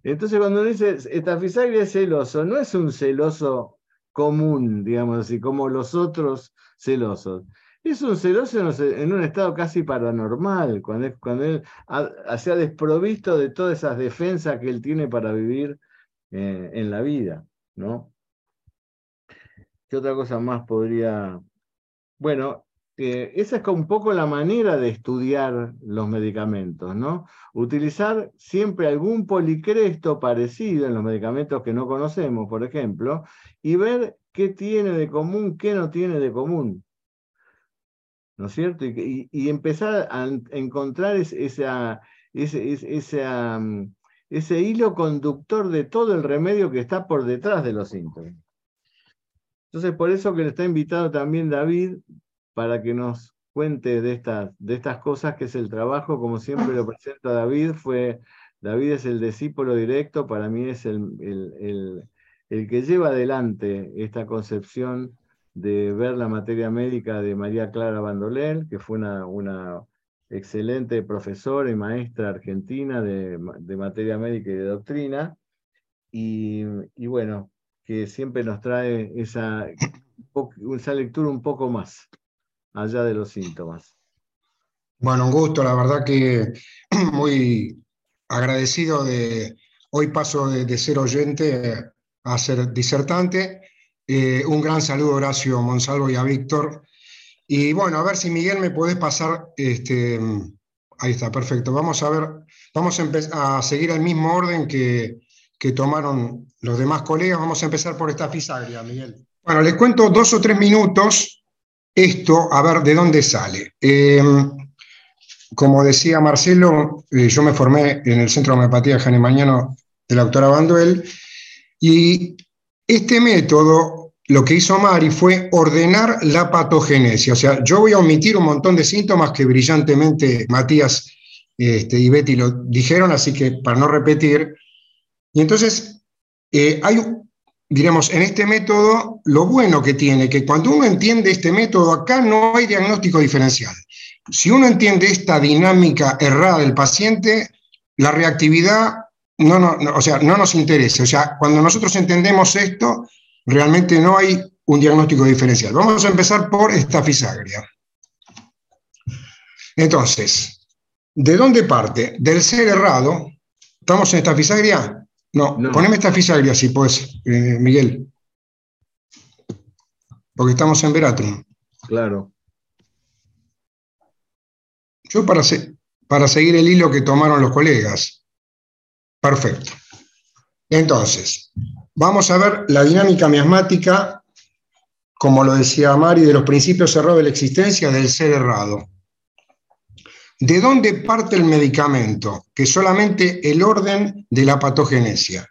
Entonces, cuando uno dice Estafisagria es celoso, no es un celoso común, digamos así, como los otros celosos. Es un celoso en un estado casi paranormal, cuando, cuando él se ha desprovisto de todas esas defensas que él tiene para vivir eh, en la vida, ¿no? ¿Qué otra cosa más podría...? Bueno, esa es un poco la manera de estudiar los medicamentos, ¿no? Utilizar siempre algún policresto parecido en los medicamentos que no conocemos, por ejemplo, y ver qué tiene de común, qué no tiene de común. ¿No es cierto? Y, empezar a encontrar mm, ese hilo conductor de todo el remedio que está por detrás de los síntomas. Entonces, por eso que le está invitado también David para que nos cuente de estas, de estas cosas, que es el trabajo, como siempre lo presenta David, fue David es el discípulo directo, para mí es el, el, que lleva adelante esta concepción de ver la materia médica de María Clara Bandolel, que fue una, una excelente profesora y maestra argentina de, materia médica y de doctrina, y, bueno, que siempre nos trae esa, esa lectura un poco más allá de los síntomas. Bueno, un gusto, la verdad que muy agradecido de, hoy paso de, ser oyente a ser disertante. Eh, un gran saludo Horacio Monsalvo y a Víctor. Y bueno, a ver si Miguel me puede pasar, este, ahí está, perfecto. Vamos a ver, vamos a, a seguir el mismo orden que, que, tomaron los demás colegas. Vamos a empezar por esta fisagria, Miguel. Bueno, les cuento dos o tres minutos esto, a ver de dónde sale. Eh, como decía Marcelo, eh, yo me formé en el Centro de Homeopatía de Mañano de la doctora Banduel, y este método lo que hizo Mari fue ordenar la patogenesia. O sea, yo voy a omitir un montón de síntomas que brillantemente Matías este, y Betty lo dijeron, así que para no repetir. Y entonces, eh, hay, diremos, en este método, lo bueno que tiene, que cuando uno entiende este método, acá no hay diagnóstico diferencial. Si uno entiende esta dinámica errada del paciente, la reactividad no, no, o sea, no nos interesa. O sea, cuando nosotros entendemos esto, realmente no hay un diagnóstico diferencial. Vamos a empezar por esta fisagria. Entonces, ¿de dónde parte? Del ser errado. ¿Estamos en esta fisagria? No, poneme esta fisagria si puedes, eh, Miguel. Porque estamos en Veratrum. Claro. Yo para, para seguir el hilo que tomaron los colegas. Perfecto. Entonces, vamos a ver la dinámica miasmática, como lo decía Mari, de los principios errados de la existencia del ser errado. ¿De dónde parte el medicamento? Que solamente el orden de la patogenesia.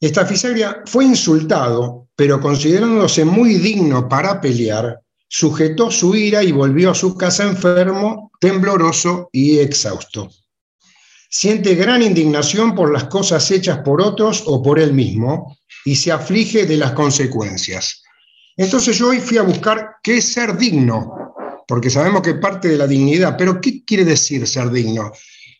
Esta fisagria fue insultado, pero considerándose muy digno para pelear, sujetó su ira y volvió a su casa enfermo, tembloroso y exhausto. Siente gran indignación por las cosas hechas por otros o por él mismo y se aflige de las consecuencias. Entonces yo hoy fui a buscar qué es ser digno, porque sabemos que parte de la dignidad, pero ¿qué quiere decir ser digno?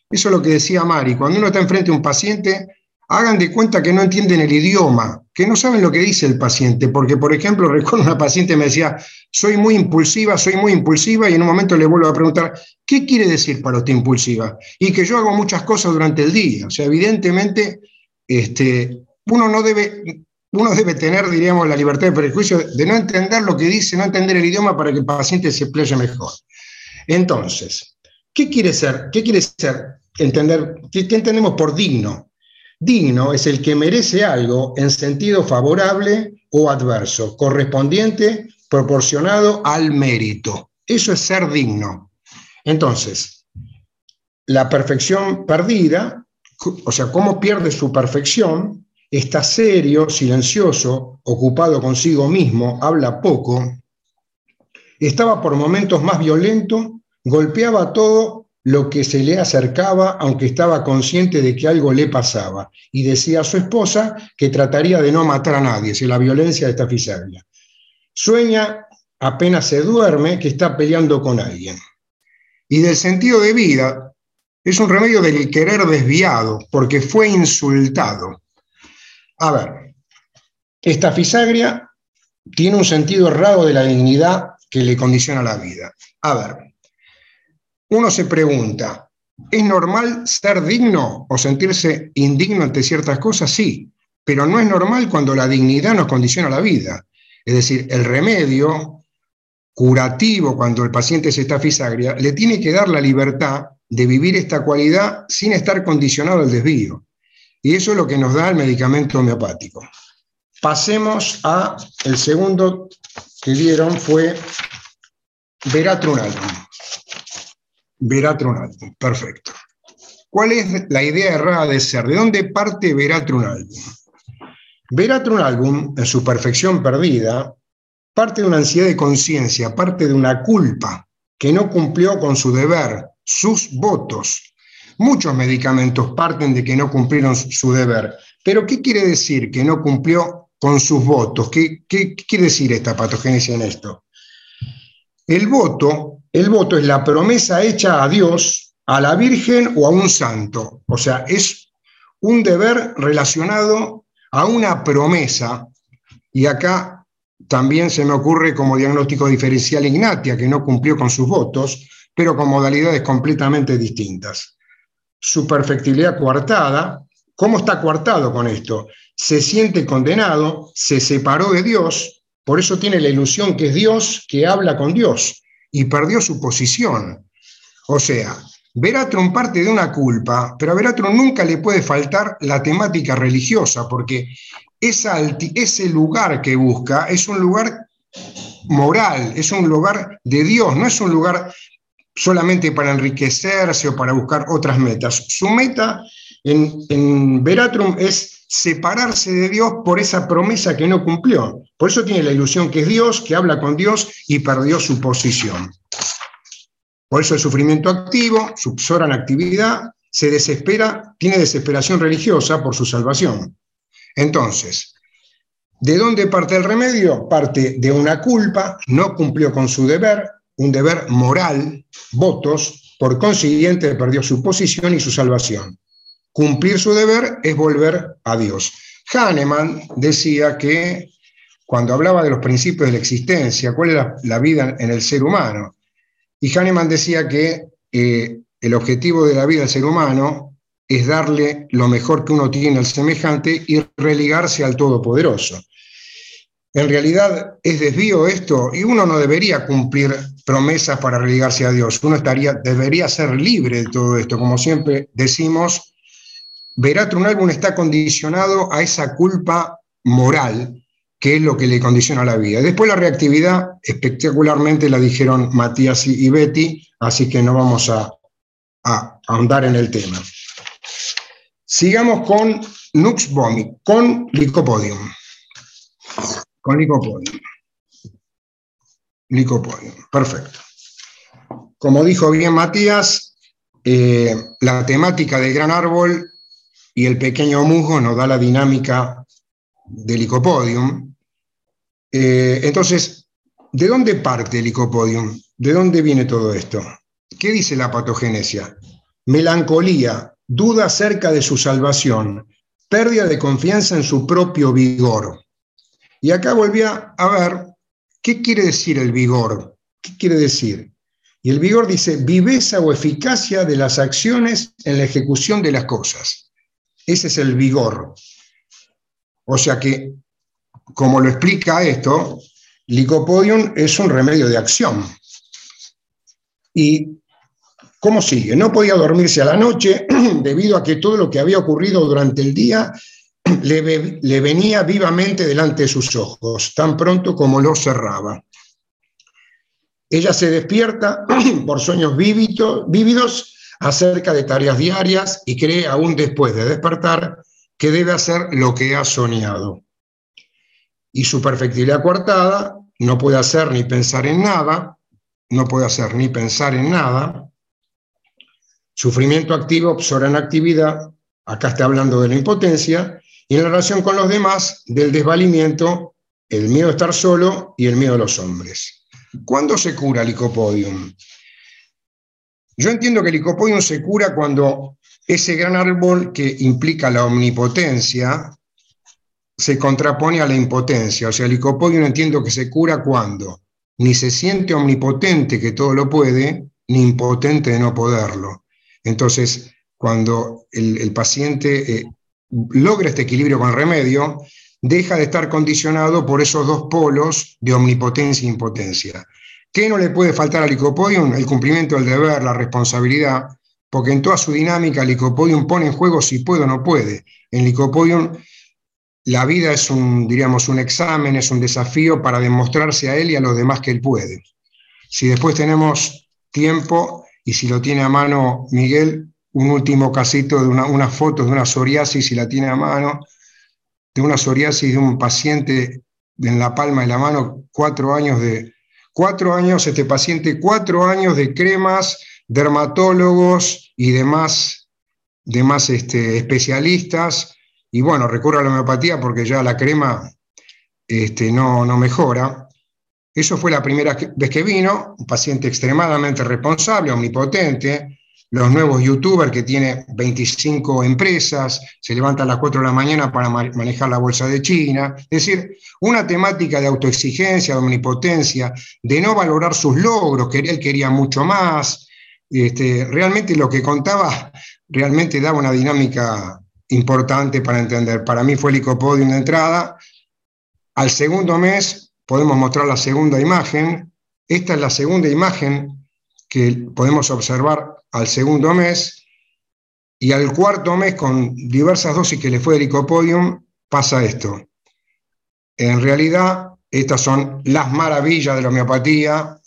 Eso es lo que decía Mari, cuando uno está enfrente a un paciente, hagan de cuenta que no entienden el idioma, que no saben lo que dice el paciente, porque por ejemplo, recuerdo una paciente me decía, soy muy impulsiva, soy muy impulsiva, y en un momento le vuelvo a preguntar, ¿qué quiere decir para usted impulsiva? Y que yo hago muchas cosas durante el día, o sea, evidentemente, este, uno no debe... Uno debe tener, diríamos, la libertad de prejuicio de no entender lo que dice, no entender el idioma para que el paciente se playe mejor. Entonces, ¿qué quiere ser? ¿Qué quiere ser? Entender, ¿qué, qué entendemos por digno? Digno es el que merece algo en sentido favorable o adverso, correspondiente, proporcionado al mérito. Eso es ser digno. Entonces, la perfección perdida, o sea, cómo pierde su perfección, está serio, silencioso, ocupado consigo mismo, habla poco, estaba por momentos más violento, golpeaba todo lo que se le acercaba, aunque estaba consciente de que algo le pasaba, y decía a su esposa que trataría de no matar a nadie, si la violencia de esta fisaglia. Sueña apenas se duerme que está peleando con alguien. Y del sentido de vida, es un remedio del querer desviado, porque fue insultado. A ver, esta fisagria tiene un sentido errado de la dignidad que le condiciona la vida. A ver, uno se pregunta, ¿es normal ser digno o sentirse indigno ante ciertas cosas? Sí, pero no es normal cuando la dignidad nos condiciona la vida. Es decir, el remedio curativo cuando el paciente se está fisagria le tiene que dar la libertad de vivir esta cualidad sin estar condicionado al desvío. Y eso es lo que nos da el medicamento homeopático. Pasemos a el segundo que dieron fue Veratronal. Veratronalbum, perfecto. ¿Cuál es la idea errada de ser? ¿De dónde parte Veratronalbum? Veratronalbum, en su perfección perdida, parte de una ansiedad de conciencia, parte de una culpa que no cumplió con su deber, sus votos. Muchos medicamentos parten de que no cumplieron su deber. Pero ¿qué quiere decir que no cumplió con sus votos? ¿Qué, quiere decir esta patogénesis en esto? El voto, el voto es la promesa hecha a Dios, a la Virgen o a un santo. O sea, es un deber relacionado a una promesa. Y acá también se me ocurre como diagnóstico diferencial Ignatia, que no cumplió con sus votos, pero con modalidades completamente distintas. Su perfectibilidad coartada, ¿cómo está coartado con esto? Se siente condenado, se separó de Dios, por eso tiene la ilusión que es Dios que habla con Dios y perdió su posición. O sea, Veratron parte de una culpa, pero a Veratron nunca le puede faltar la temática religiosa, porque ese lugar que busca es un lugar moral, es un lugar de Dios, no es un lugar solamente para enriquecerse o para buscar otras metas. Su meta en, en Veratrum es separarse de Dios por esa promesa que no cumplió. Por eso tiene la ilusión que es Dios, que habla con Dios y perdió su posición. Por eso el sufrimiento activo, subsora en actividad, se desespera, tiene desesperación religiosa por su salvación. Entonces, ¿de dónde parte el remedio? Parte de una culpa, no cumplió con su deber, un deber moral, votos, por consiguiente perdió su posición y su salvación. Cumplir su deber es volver a Dios. Hahnemann decía que cuando hablaba de los principios de la existencia, cuál era la vida en el ser humano, y Hahnemann decía que eh, el objetivo de la vida del ser humano es darle lo mejor que uno tiene al semejante y religarse al Todopoderoso. En realidad es desvío esto y uno no debería cumplir promesas para religarse a Dios. Uno estaría, debería ser libre de todo esto. Como siempre decimos, Veratrum álbum está condicionado a esa culpa moral que es lo que le condiciona la vida. Después la reactividad, espectacularmente la dijeron Matías y Betty, así que no vamos a, a ahondar en el tema. Sigamos con Nux Vomi, con Licopodium. Con Licopodium. Licopodium, perfecto. Como dijo bien Matías, eh, la temática del gran árbol y el pequeño musgo nos da la dinámica del licopodium. Eh, entonces, ¿de dónde parte el licopodium? ¿De dónde viene todo esto? ¿Qué dice la patogenesia? Melancolía, duda acerca de su salvación, pérdida de confianza en su propio vigor. Y acá volvía a ver qué quiere decir el vigor. ¿Qué quiere decir? Y el vigor dice viveza o eficacia de las acciones en la ejecución de las cosas. Ese es el vigor. O sea que, como lo explica esto, licopodium es un remedio de acción. Y ¿Cómo sigue? No podía dormirse a la noche debido a que todo lo que había ocurrido durante el día le, venía vivamente delante de sus ojos, tan pronto como lo cerraba. Ella se despierta por sueños vívidos acerca de tareas diarias y cree aún después de despertar que debe hacer lo que ha soñado. Y su perfectibilidad coartada no puede hacer ni pensar en nada, no puede hacer ni pensar en nada, Sufrimiento activo, absorbe en actividad, acá está hablando de la impotencia, y en la relación con los demás, del desvalimiento, el miedo a estar solo y el miedo a los hombres. ¿Cuándo se cura el licopodium? Yo entiendo que el licopodium se cura cuando ese gran árbol que implica la omnipotencia se contrapone a la impotencia. O sea, el licopodium entiendo que se cura cuando ni se siente omnipotente que todo lo puede, ni impotente de no poderlo. Entonces, cuando el, paciente eh, logra este equilibrio con el remedio, deja de estar condicionado por esos dos polos de omnipotencia e impotencia. ¿Qué no le puede faltar al licopodium? El cumplimiento del deber, la responsabilidad, porque en toda su dinámica el licopodium pone en juego si puede o no puede. En licopodium la vida es un, diríamos, un examen, es un desafío para demostrarse a él y a los demás que él puede. Si después tenemos tiempo, y si lo tiene a mano Miguel, un último casito de una, unas fotos de una psoriasis, si la tiene a mano, de una psoriasis de un paciente en la palma de la mano, cuatro años de, cuatro años, este paciente, cuatro años de cremas, dermatólogos y demás demás este, especialistas, y bueno, recurro a la homeopatía porque ya la crema este, no, no mejora. Eso fue la primera vez que vino, un paciente extremadamente responsable, omnipotente, los nuevos youtubers que tiene 25 empresas, se levanta a las 4 de la mañana para manejar la bolsa de China. Es decir, una temática de autoexigencia, de omnipotencia, de no valorar sus logros, que él quería mucho más. Este, realmente lo que contaba realmente daba una dinámica importante para entender. Para mí fue el licopodium de entrada. Al segundo mes podemos mostrar la segunda imagen. Esta es la segunda imagen que podemos observar al segundo mes, y al cuarto mes, con diversas dosis que le fue de licopodium, pasa esto. En realidad, estas son las maravillas de la homeopatía,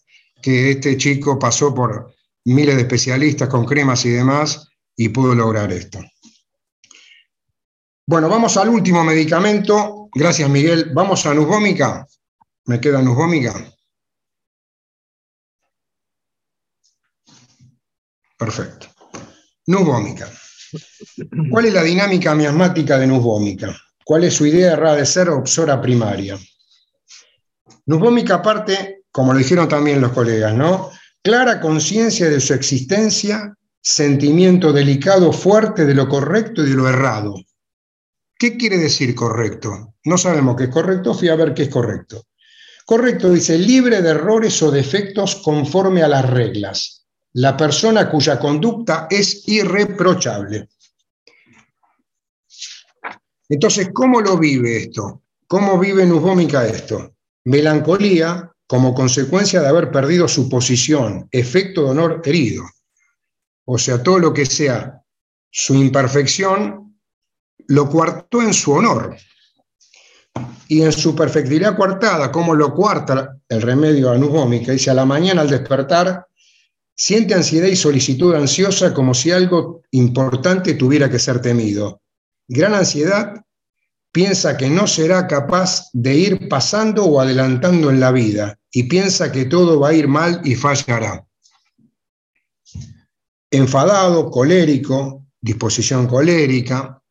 que este chico pasó por miles de especialistas con cremas y demás, y pudo lograr esto. Bueno, vamos al último medicamento. Gracias, Miguel. Vamos a nusgómica. Me queda nusgómica. Perfecto. Nus ¿Cuál es la dinámica miasmática de nus ¿Cuál es su idea errada de ser obsora primaria? Nus parte, como lo dijeron también los colegas, ¿no? Clara conciencia de su existencia, sentimiento delicado, fuerte de lo correcto y de lo errado. ¿Qué quiere decir correcto? No sabemos qué es correcto, fui a ver qué es correcto. Correcto dice libre de errores o defectos conforme a las reglas la persona cuya conducta es irreprochable. Entonces, ¿cómo lo vive esto? ¿Cómo vive Nusbómica esto? Melancolía como consecuencia de haber perdido su posición, efecto de honor herido. O sea, todo lo que sea su imperfección lo cuartó en su honor. Y en su perfectibilidad cuartada, como lo cuarta el remedio a Nusbómica, dice a la mañana al despertar, Siente ansiedad y solicitud ansiosa como si algo importante tuviera que ser temido. Gran ansiedad piensa que no será capaz de ir pasando o adelantando en la vida y piensa que todo va a ir mal y fallará. Enfadado, colérico, disposición colérica.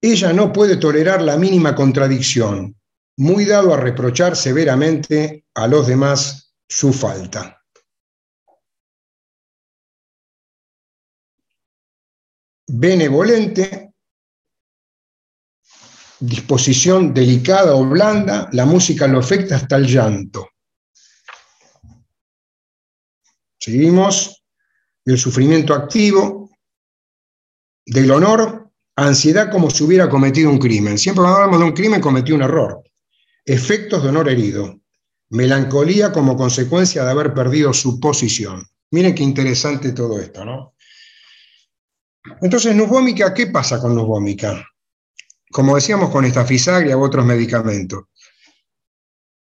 Ella no puede tolerar la mínima contradicción, muy dado a reprochar severamente a los demás su falta. Benevolente, disposición delicada o blanda, la música lo afecta hasta el llanto. Seguimos, el sufrimiento activo, del honor, ansiedad como si hubiera cometido un crimen. Siempre cuando hablamos de un crimen cometió un error. Efectos de honor herido. Melancolía como consecuencia de haber perdido su posición. Miren qué interesante todo esto, ¿no? Entonces, nusvómica, ¿qué pasa con nusvómica? Como decíamos con esta fisagria u otros medicamentos.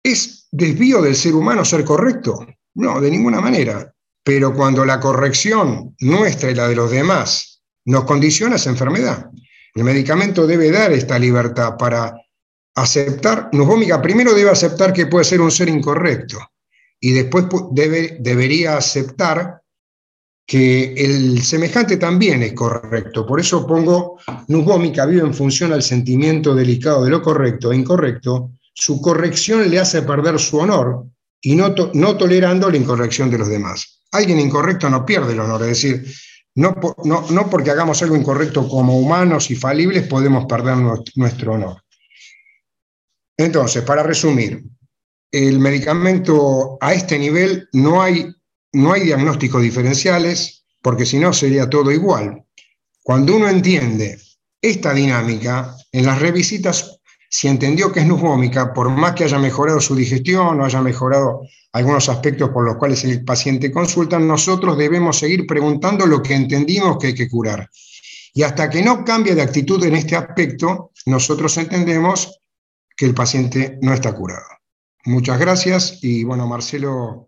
¿Es desvío del ser humano ser correcto? No, de ninguna manera. Pero cuando la corrección nuestra y la de los demás nos condiciona esa enfermedad, el medicamento debe dar esta libertad para aceptar, nusvómica primero debe aceptar que puede ser un ser incorrecto y después debe, debería aceptar que el semejante también es correcto. Por eso pongo nusbómica vive en función al sentimiento delicado de lo correcto e incorrecto. Su corrección le hace perder su honor y no, no tolerando la incorrección de los demás. Alguien incorrecto no pierde el honor, es decir, no, no, no porque hagamos algo incorrecto como humanos y falibles podemos perder nuestro honor. Entonces, para resumir, el medicamento a este nivel no hay no hay diagnósticos diferenciales, porque si no sería todo igual. Cuando uno entiende esta dinámica, en las revisitas, si entendió que es nusmómica, por más que haya mejorado su digestión o haya mejorado algunos aspectos por los cuales el paciente consulta, nosotros debemos seguir preguntando lo que entendimos que hay que curar. Y hasta que no cambie de actitud en este aspecto, nosotros entendemos que el paciente no está curado. Muchas gracias y bueno, Marcelo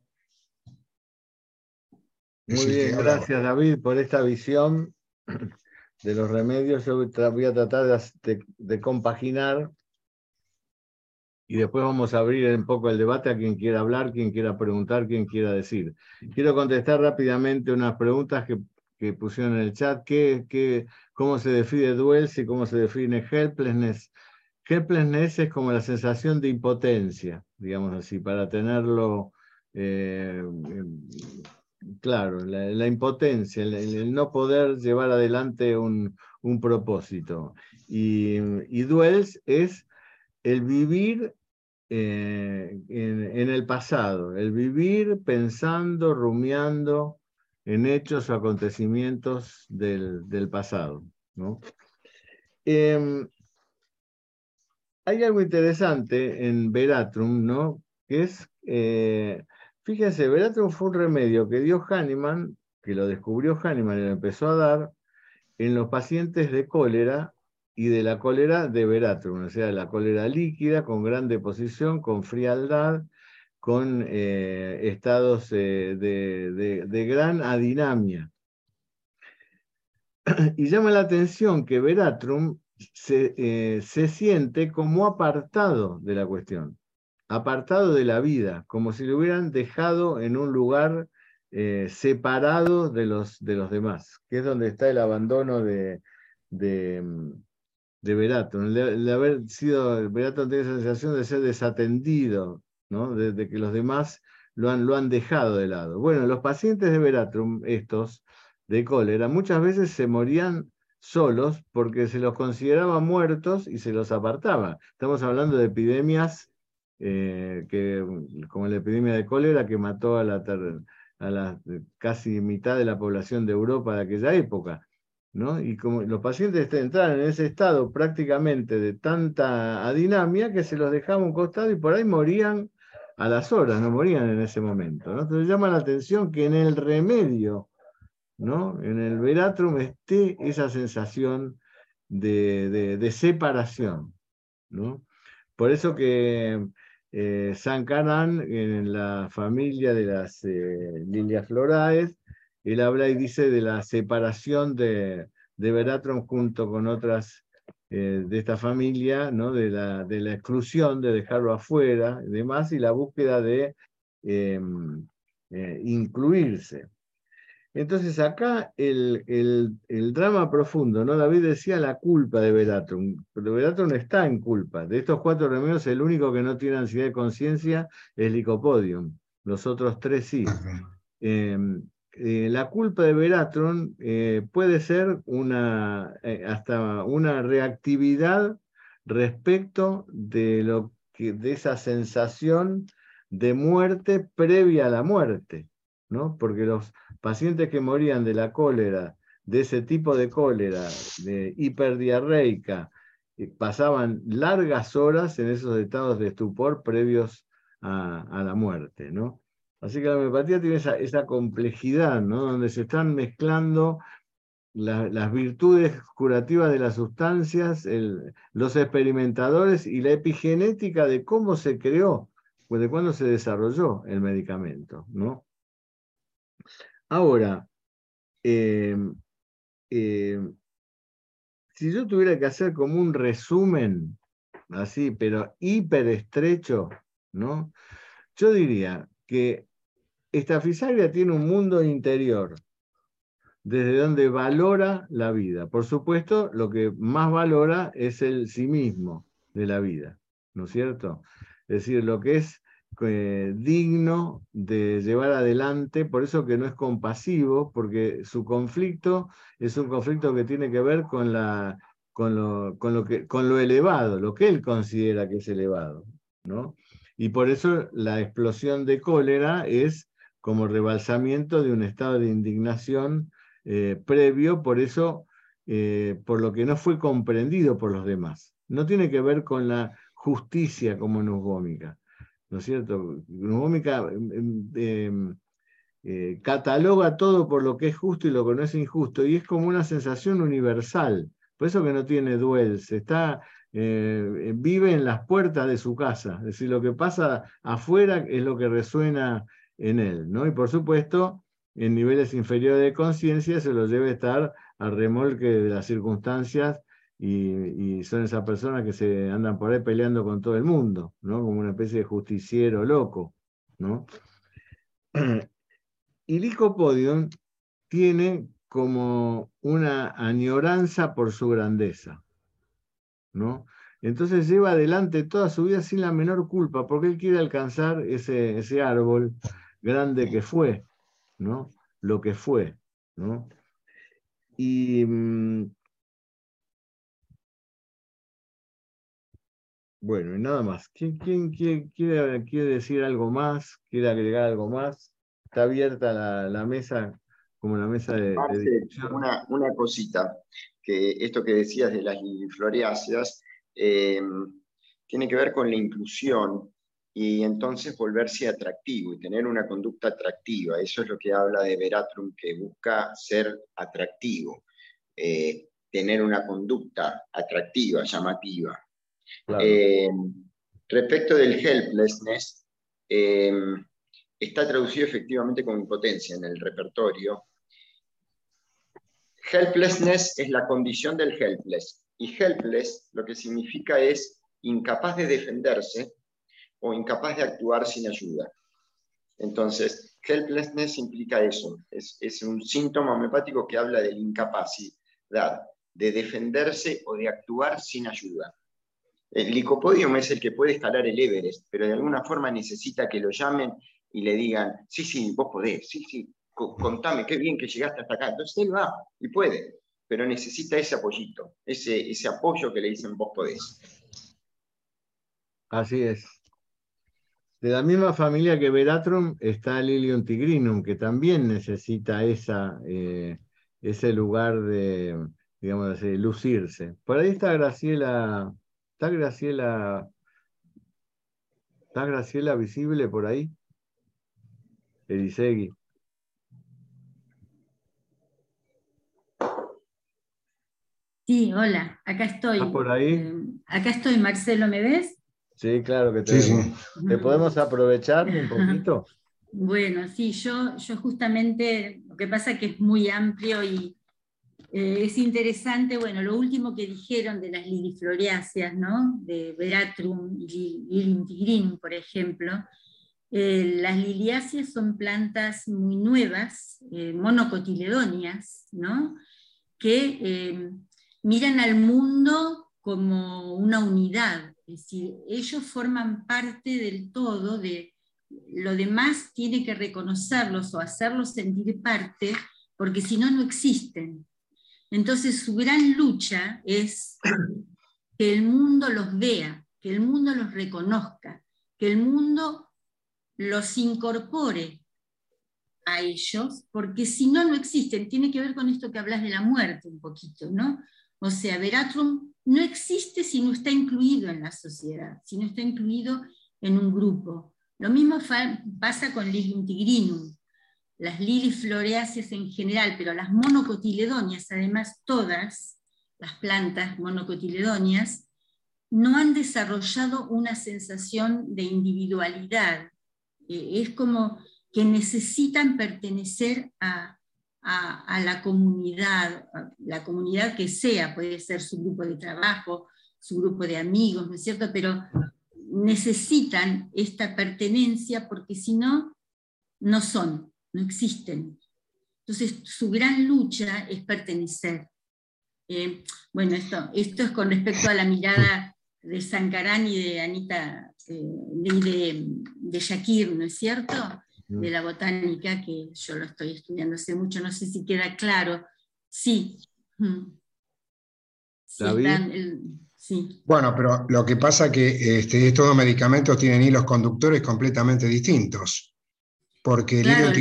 muy bien, gracias David por esta visión de los remedios. Yo voy a tratar de, compaginar y después vamos a abrir un poco el debate a quien quiera hablar, quien quiera preguntar, quien quiera decir. Quiero contestar rápidamente unas preguntas que, que pusieron en el chat, ¿qué, cómo se define duels y cómo se define helplessness. Helplessness es como la sensación de impotencia, digamos así, para tenerlo eh, claro, la, impotencia, el, no poder llevar adelante un, propósito. Y, y, duels es el vivir eh, en, el pasado, el vivir pensando, rumiando en hechos o acontecimientos del, pasado. Em, hay algo interesante en Veratrum, ¿no? que es, eh, fíjense, Veratrum fue un remedio que dio Hahnemann, que lo descubrió Hahnemann y lo empezó a dar en los pacientes de cólera y de la cólera de veratrum, o sea, la cólera líquida con gran deposición, con frialdad, con eh, estados eh, de, gran adinamia. Y llama la atención que veratrum eh, se siente como apartado de la cuestión, apartado de la vida, como si lo hubieran dejado en un lugar separado de los, de los demás, que es donde está el abandono de, de Verato, de, haber sido, tiene esa sensación de ser desatendido, ¿no? de, que los demás lo han, lo han dejado de lado. Bueno, los pacientes de Veratrum, estos de cólera, muchas veces se morían solos porque se los consideraba muertos y se los apartaba. Estamos hablando de epidemias eh, que, como la epidemia de cólera que mató a la, la casi mitad de la población de Europa de aquella época. Y como los pacientes entraron en ese estado prácticamente de tanta adinamia que se los dejaba un costado y por ahí morían a las horas, no morían en ese momento. ¿no? Entonces llama la atención que en el remedio, ¿no? en el veratrum, esté esa sensación de, separación. ¿no? Por eso que eh, San Canan, en la familia de las eh, lilias floraes, él habla y dice de la separación de, de Veratron junto con otras eh, de esta familia, ¿no? de, la, de la exclusión, de dejarlo afuera y demás, y la búsqueda de em, eh, incluirse. Entonces acá el, el, drama profundo, ¿no? David decía la culpa de Veratron, pero Veratron está en culpa. De estos cuatro remedios, el único que no tiene ansiedad de conciencia es Licopodium. Los otros tres sí. Eh, la culpa de Veratron eh, puede ser una, eh, hasta una reactividad respecto de, lo que, de esa sensación de muerte previa a la muerte, ¿no? Porque los pacientes que morían de la cólera, de ese tipo de cólera, de hiperdiarreica, pasaban largas horas en esos estados de estupor previos a, a la muerte, ¿no? Así que la homeopatía tiene esa, complejidad, ¿no? Donde se están mezclando las virtudes curativas de las sustancias, los experimentadores y la epigenética de cómo se creó, pues de cuándo se desarrolló el medicamento, ¿no? Ahora, em, em, si yo tuviera que hacer como un resumen, así, pero hiper estrecho, ¿no? Yo diría que esta fisagria tiene un mundo interior, desde donde valora la vida. Por supuesto, lo que más valora es el sí mismo de la vida, ¿no es cierto? Es decir, lo que es eh, digno de llevar adelante, por eso que no es compasivo, porque su conflicto es un conflicto que tiene que ver con, la, con, lo, con, lo, que, con lo elevado, lo que él considera que es elevado, ¿no? Y por eso la explosión de cólera es como rebalsamiento de un estado de indignación eh, previo, por eso, eh, por lo que no fue comprendido por los demás. No tiene que ver con la justicia como nusgómica, ¿no es cierto? Nusgómica em, em, eh, cataloga todo por lo que es justo y lo que no es injusto, y es como una sensación universal, por eso que no tiene duels, está vive en las puertas de su casa. Es decir, lo que pasa afuera es lo que resuena en él, ¿no? Y por supuesto, en niveles inferiores de conciencia se los debe estar al remolque de las circunstancias y, son esas personas que se andan por ahí peleando con todo el mundo, ¿no? Como una especie de justiciero loco, ¿no? Y Licopodium tiene como una añoranza por su grandeza, ¿no? Entonces lleva adelante toda su vida sin la menor culpa, porque él quiere alcanzar ese, ese árbol grande que fue, ¿no? Lo que fue, ¿no? Y bueno, y nada más. ¿Quién, quiere, quiere, decir algo más? ¿Quiere agregar algo más? Está abierta la, mesa como la mesa de, una, una, cosita, que esto que decías de las floreáceas, eh, tiene que ver con la inclusión y entonces volverse atractivo y tener una conducta atractiva. Eso es lo que habla de Veratrum, que busca ser atractivo, eh, tener una conducta atractiva, llamativa. Eh, respecto del helplessness, está traducido efectivamente como impotencia en el repertorio. Helplessness es la condición del helpless. Y helpless lo que significa es incapaz de defenderse o incapaz de actuar sin ayuda. Entonces, helplessness implica eso, es, un síntoma homeopático que habla de la incapacidad de defenderse o de actuar sin ayuda. El licopodium es el que puede escalar el Everest, pero de alguna forma necesita que lo llamen y le digan, sí, sí, vos podés, sí, sí, contame, qué bien que llegaste hasta acá. Entonces él va y puede pero necesita ese apoyito, ese, ese apoyo que le dicen vos podés. Así es. De la misma familia que Veratrum está Lilium tigrinum, que también necesita esa, eh, ese lugar de, digamos lucirse. Por ahí está Graciela, está Graciela, está Graciela visible por ahí. Elisegui. Sí, hola, acá estoy. por ahí? Eh, acá estoy, Marcelo, ¿me ves? Sí, claro que te ¿Te podemos aprovechar un poquito? Bueno, sí, yo, yo justamente, lo que pasa es que es muy amplio y eh, es interesante, bueno, lo último que dijeron de las lilifloreáceas, ¿no? De Veratrum y Lilium por ejemplo. Eh, las liliáceas son plantas muy nuevas, monocotiledonias, ¿no? Que miran al mundo como una unidad, es decir, ellos forman parte del todo, de lo demás tiene que reconocerlos o hacerlos sentir parte, porque si no, no existen. Entonces su gran lucha es que el mundo los vea, que el mundo los reconozca, que el mundo los incorpore a ellos, porque si no, no existen. Tiene que ver con esto que hablas de la muerte un poquito, ¿no? O sea, Veratrum no existe si no está incluido en la sociedad, si no está incluido en un grupo. Lo mismo pasa con Lilium tigrinum, las lilis floreáceas en general, pero las monocotiledonias, además todas las plantas monocotiledonias, no han desarrollado una sensación de individualidad. Eh, es como que necesitan pertenecer a, a, la comunidad, la comunidad que sea, puede ser su grupo de trabajo, su grupo de amigos, ¿no es cierto? Pero necesitan esta pertenencia porque si no, no son, no existen. Entonces, su gran lucha es pertenecer. Eh, bueno, esto, esto es con respecto a la mirada de Sankarán y de Anita, eh, de, de Shakir, ¿no es cierto? de la botánica, que yo lo estoy estudiando hace mucho, no sé si queda claro. Sí. sí, Bueno, pero lo que pasa es que este, estos dos medicamentos tienen hilos conductores completamente distintos. Porque el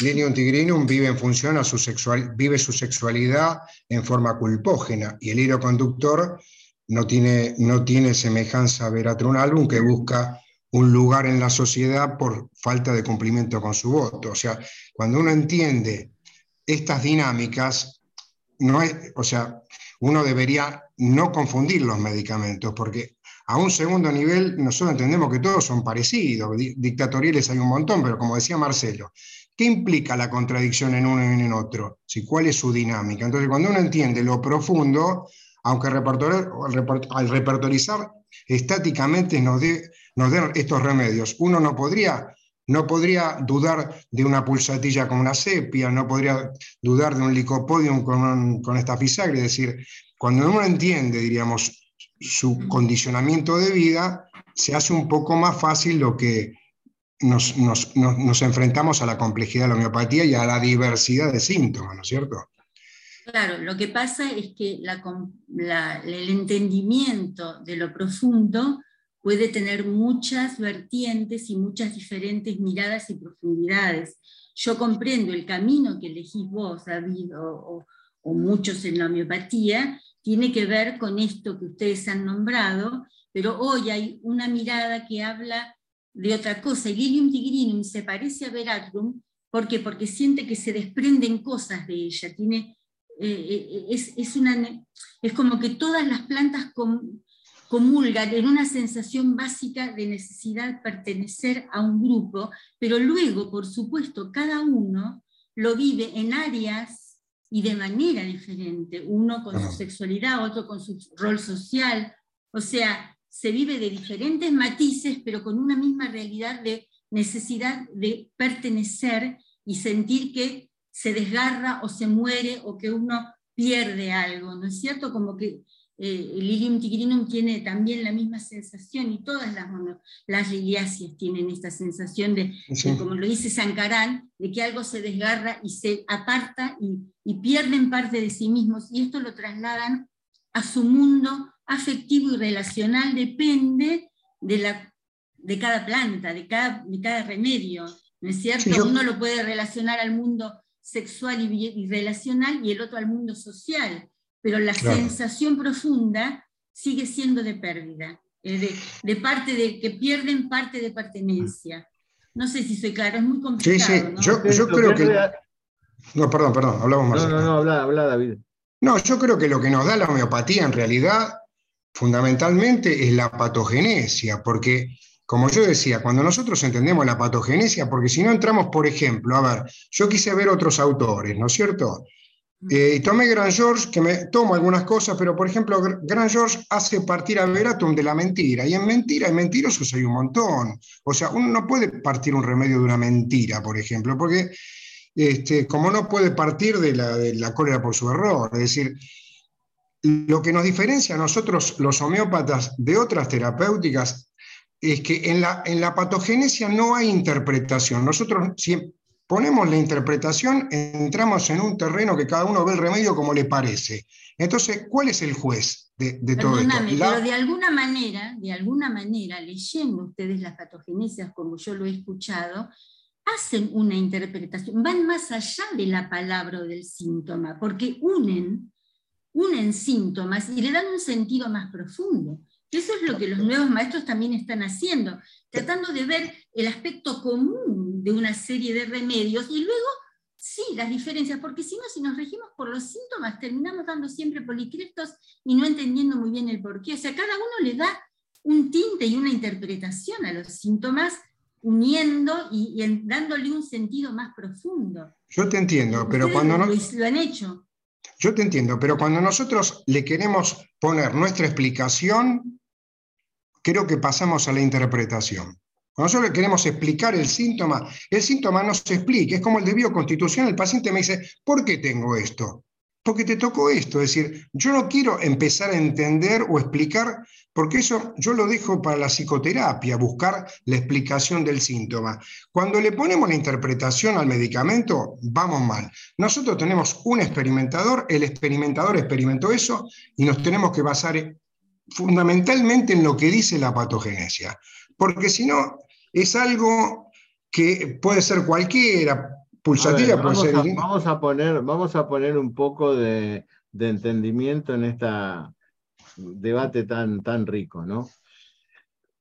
Lilium tigrinum vive en función a su sexual, vive su sexualidad en forma culpógena y el hilo conductor no tiene, no tiene semejanza a Veratrum que busca un lugar en la sociedad por falta de cumplimiento con su voto. O sea, cuando uno entiende estas dinámicas, no es, o sea, uno debería no confundir los medicamentos, porque a un segundo nivel nosotros entendemos que todos son parecidos, dictatoriales hay un montón, pero como decía Marcelo, ¿qué implica la contradicción en uno y en otro? Si, ¿Cuál es su dinámica? Entonces, cuando uno entiende lo profundo, aunque al repertorizar estáticamente nos den estos remedios. Uno no podría no podría dudar de una pulsatilla con una sepia, no podría dudar de un licopodium con, con esta fisagre. Es decir, cuando uno entiende, diríamos, su condicionamiento de vida, se hace un poco más fácil lo que nos, nos, enfrentamos a la complejidad de la homeopatía y a la diversidad de síntomas, ¿no es cierto? Claro, lo que pasa es que el entendimiento de lo profundo puede tener muchas vertientes y muchas diferentes miradas y profundidades. Yo comprendo el camino que elegís vos, David, o, o muchos en la homeopatía, tiene que ver con esto que ustedes han nombrado, pero hoy hay una mirada que habla de otra cosa. Y Lilium tigrinum se parece a Veratrum, ¿por qué? Porque siente que se desprenden cosas de ella. Tiene, eh, eh, es, es, una, es como que todas las plantas comulgan en una sensación básica de necesidad de pertenecer a un grupo, pero luego, por supuesto, cada uno lo vive en áreas y de manera diferente, uno con su sexualidad, otro con su rol social, o sea, se vive de diferentes matices, pero con una misma realidad de necesidad de pertenecer y sentir que se desgarra o se muere o que uno pierde algo, ¿no es cierto? Como que eh, el Lilium tigrinum tiene también la misma sensación y todas las, las liliáceas tienen esta sensación de, como lo dice Sankarán, de que algo se desgarra y se aparta y, y, pierden parte de sí mismos y esto lo trasladan a su mundo afectivo y relacional, depende de, la, de cada planta, de cada, de cada remedio, ¿no es cierto? Uno lo puede relacionar al mundo sexual y, y relacional y el otro al mundo social pero la sensación profunda sigue siendo de pérdida, eh, de, parte de que pierden parte de pertenencia. No sé si soy claro, es muy complicado. Sí, sí, yo, creo que... No, perdón, perdón, hablamos más. No, no, no, habla, habla David. No, yo creo que lo que nos da la homeopatía en realidad, fundamentalmente, es la patogenesia, porque, como yo decía, cuando nosotros entendemos la patogenesia, porque si no entramos, por ejemplo, a ver, yo quise ver otros autores, ¿no es cierto? Eh, tomé Grand George, que me tomo algunas cosas, pero por ejemplo, Grand George hace partir a Veratum de la mentira, y en mentira y mentirosos hay un montón. O sea, uno no puede partir un remedio de una mentira, por ejemplo, porque este, como no puede partir de la, de la cólera por su error. Es decir, lo que nos diferencia a nosotros, los homeópatas, de otras terapéuticas, es que en la, en la patogenesia no hay interpretación. Nosotros siempre ponemos la interpretación, entramos en un terreno que cada uno ve el remedio como le parece. Entonces, ¿cuál es el juez de, todo esto? Pero de alguna manera, de alguna manera, leyendo ustedes las patogenesias como yo lo he escuchado, hacen una interpretación, van más allá de la palabra o del síntoma, porque unen, unen síntomas y le dan un sentido más profundo. Eso es lo que los nuevos maestros también están haciendo, tratando de ver el aspecto común de una serie de remedios y luego, sí, las diferencias, porque si no, si nos regimos por los síntomas, terminamos dando siempre policrestos y no entendiendo muy bien el porqué. O sea, cada uno le da un tinte y una interpretación a los síntomas, uniendo y, dándole un sentido más profundo. Yo te entiendo, pero cuando no... Lo han hecho. Yo te entiendo, pero cuando nosotros le queremos poner nuestra explicación, creo que pasamos a la interpretación. Cuando nosotros queremos explicar el síntoma, el síntoma no se explica, es como el de bioconstitución, el paciente me dice, ¿por qué tengo esto? Porque te tocó esto, es decir, yo no quiero empezar a entender o explicar, porque eso yo lo dejo para la psicoterapia, buscar la explicación del síntoma. Cuando le ponemos la interpretación al medicamento, vamos mal. Nosotros tenemos un experimentador, el experimentador experimentó eso y nos tenemos que basar fundamentalmente en lo que dice la patogenesia, porque si no, es algo que puede ser cualquiera, pulsativa vamos A, vamos, a poner, vamos a poner un poco de, entendimiento en este debate tan, tan rico, ¿no?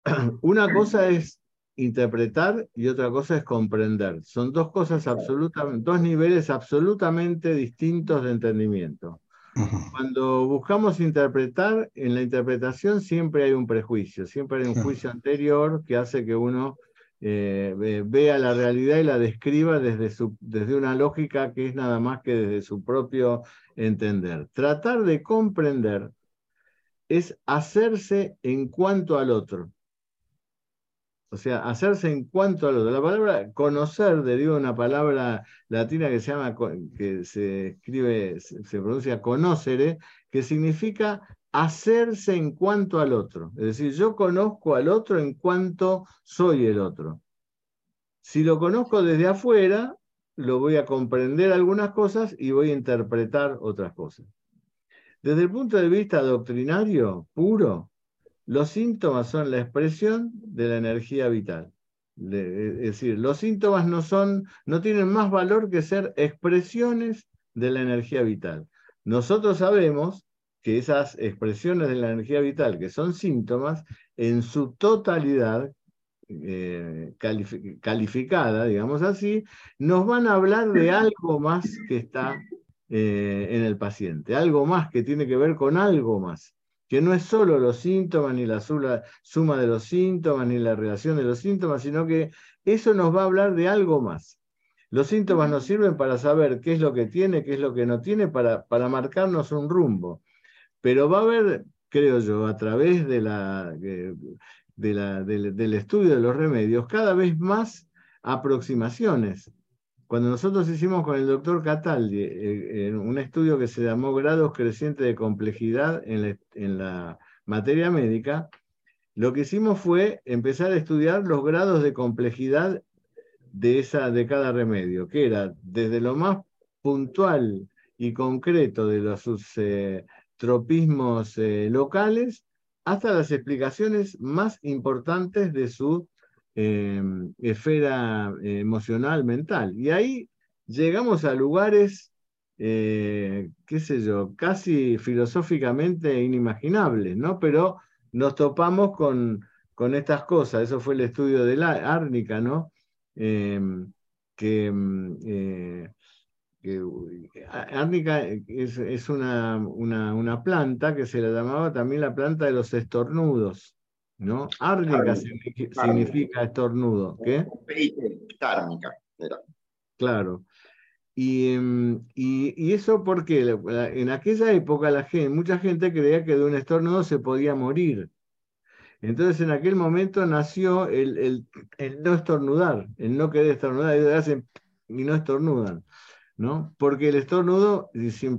Una cosa es interpretar y otra cosa es comprender. Son dos cosas absolutamente, dos niveles absolutamente distintos de entendimiento. Cuando buscamos interpretar, en la interpretación siempre hay un prejuicio, siempre hay un juicio anterior que hace que uno eh, vea la realidad y la describa desde, su, desde una lógica que es nada más que desde su propio entender. Tratar de comprender es hacerse en cuanto al otro. O sea, hacerse en cuanto al otro. La palabra conocer deriva de una palabra latina que se llama, que se escribe, se pronuncia conocere, que significa hacerse en cuanto al otro. Es decir, yo conozco al otro en cuanto soy el otro. Si lo conozco desde afuera, lo voy a comprender algunas cosas y voy a interpretar otras cosas. Desde el punto de vista doctrinario puro, los síntomas son la expresión de la energía vital. es decir, los síntomas no, son, no tienen más valor que ser expresiones de la energía vital. Nosotros sabemos que esas expresiones de la energía vital, que son síntomas, en su totalidad eh, calificada, digamos así, nos van a hablar de algo más que está eh, en el paciente, algo más que tiene que ver con algo más que no es solo los síntomas, ni la suma de los síntomas, ni la relación de los síntomas, sino que eso nos va a hablar de algo más. Los síntomas nos sirven para saber qué es lo que tiene, qué es lo que no tiene, para, para marcarnos un rumbo. Pero va a haber, creo yo, a través de la, de del estudio de los remedios, cada vez más aproximaciones cuando nosotros hicimos con el doctor Cataldi eh, un estudio que se llamó grados crecientes de complejidad en la, materia médica, lo que hicimos fue empezar a estudiar los grados de complejidad de, cada remedio, que era desde lo más puntual y concreto de los eh, tropismos eh, locales hasta las explicaciones más importantes de su Em, esfera emocional, mental. Y ahí llegamos a lugares, eh, qué sé yo, casi filosóficamente inimaginables, ¿no? Pero nos topamos con, con estas cosas. Eso fue el estudio de la árnica, ¿no? Em, que, em, eh, árnica es, una, una, una, planta que se la llamaba también la planta de los estornudos. ¿No? Árnica significa, estornudo. ¿Qué? Tárnica. Claro. Em, y, y, eso porque en aquella época la gente, mucha gente creía que de un estornudo se podía morir. Entonces en aquel momento nació el, no estornudar, el no querer estornudar, y no estornudan, ¿no? Porque el estornudo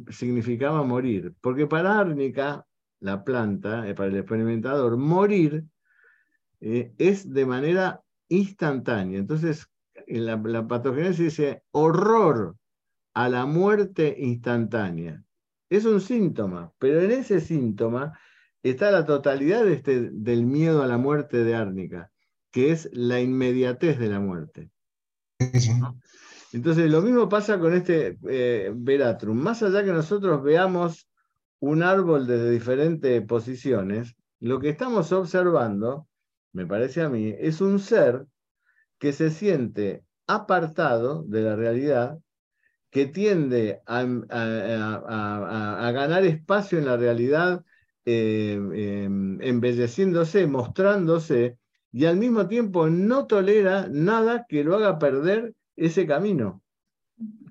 significaba morir. Porque para árnica, la planta, eh, para el experimentador, morir eh, es de manera instantánea. Entonces, en la, la patogénesis dice horror a la muerte instantánea. Es un síntoma, pero en ese síntoma está la totalidad este, del miedo a la muerte de Árnica, que es la inmediatez de la muerte. Entonces, lo mismo pasa con este eh, Veratrum. Más allá que nosotros veamos un árbol desde diferentes posiciones, lo que estamos observando me parece a mí, es un ser que se siente apartado de la realidad, que tiende a, ganar espacio en la realidad, eh, em, embelleciéndose, mostrándose, y al mismo tiempo no tolera nada que lo haga perder ese camino.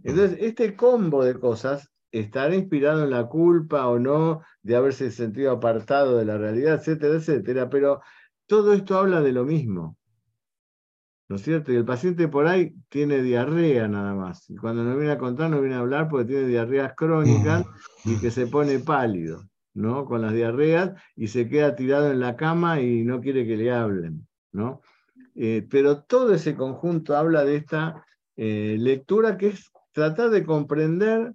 Entonces, este combo de cosas estará inspirado en la culpa o no de haberse sentido apartado de la realidad, etcétera, etcétera, pero todo esto habla de lo mismo. ¿No es cierto? Y el paciente por ahí tiene diarrea nada más. Y cuando nos viene a contar, nos viene a hablar porque tiene diarreas crónicas y que se pone pálido, ¿no? Con las diarreas y se queda tirado en la cama y no quiere que le hablen, ¿no? Eh, pero todo ese conjunto habla de esta eh, lectura que es tratar de comprender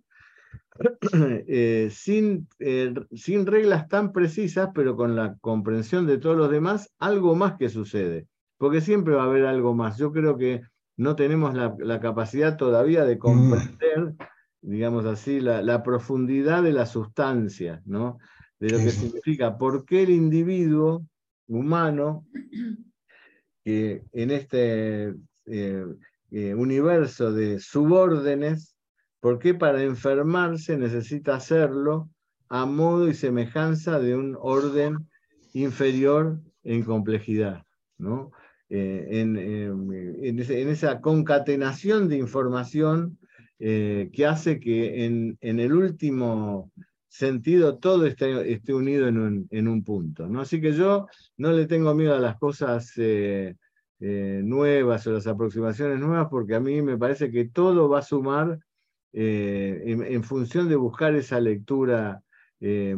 Eh, sin, eh, sin reglas tan precisas, pero con la comprensión de todos los demás, algo más que sucede. Porque siempre va a haber algo más. Yo creo que no tenemos la, capacidad todavía de comprender, digamos así, la, profundidad de la sustancia, ¿no? De lo que significa por qué el individuo humano, que en este eh, universo de subórdenes, ¿Por qué para enfermarse necesita hacerlo a modo y semejanza de un orden inferior en complejidad? ¿no? Eh, en, esa concatenación de información eh, que hace que en, el último sentido todo esté, unido en un, punto. ¿no? Así que yo no le tengo miedo a las cosas eh, eh, nuevas o las aproximaciones nuevas, porque a mí me parece que todo va a sumar eh, en, función de buscar esa lectura eh,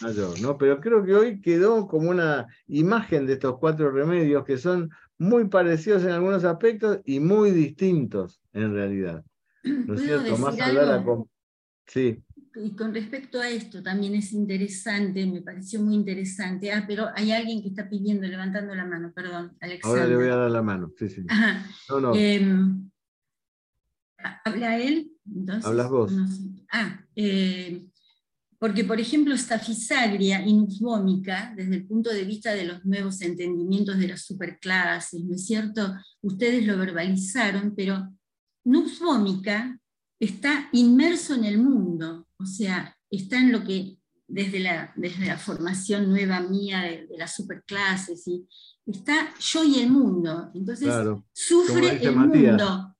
mayor, ¿no? Pero creo que hoy quedó como una imagen de estos cuatro remedios que son muy parecidos en algunos aspectos y muy distintos en realidad. ¿No es cierto? Más hablar Sí. Y con respecto a esto también es interesante, me pareció muy interesante. Ah, pero hay alguien que está pidiendo, levantando la mano, perdón, Alexander. Ahora le voy a dar la mano, sí, sí. No, no. Em, ¿Habla él? Hablas vos. Ah, eh, porque, por ejemplo, esta fisagria inusbómica, desde el punto de vista de los nuevos entendimientos de las superclases, ¿no es cierto? Ustedes lo verbalizaron, pero nusbómica está inmerso en el mundo, o sea, está en lo que desde la, desde la formación nueva mía de, las superclases, y está yo y el mundo. Entonces, sufre el mundo.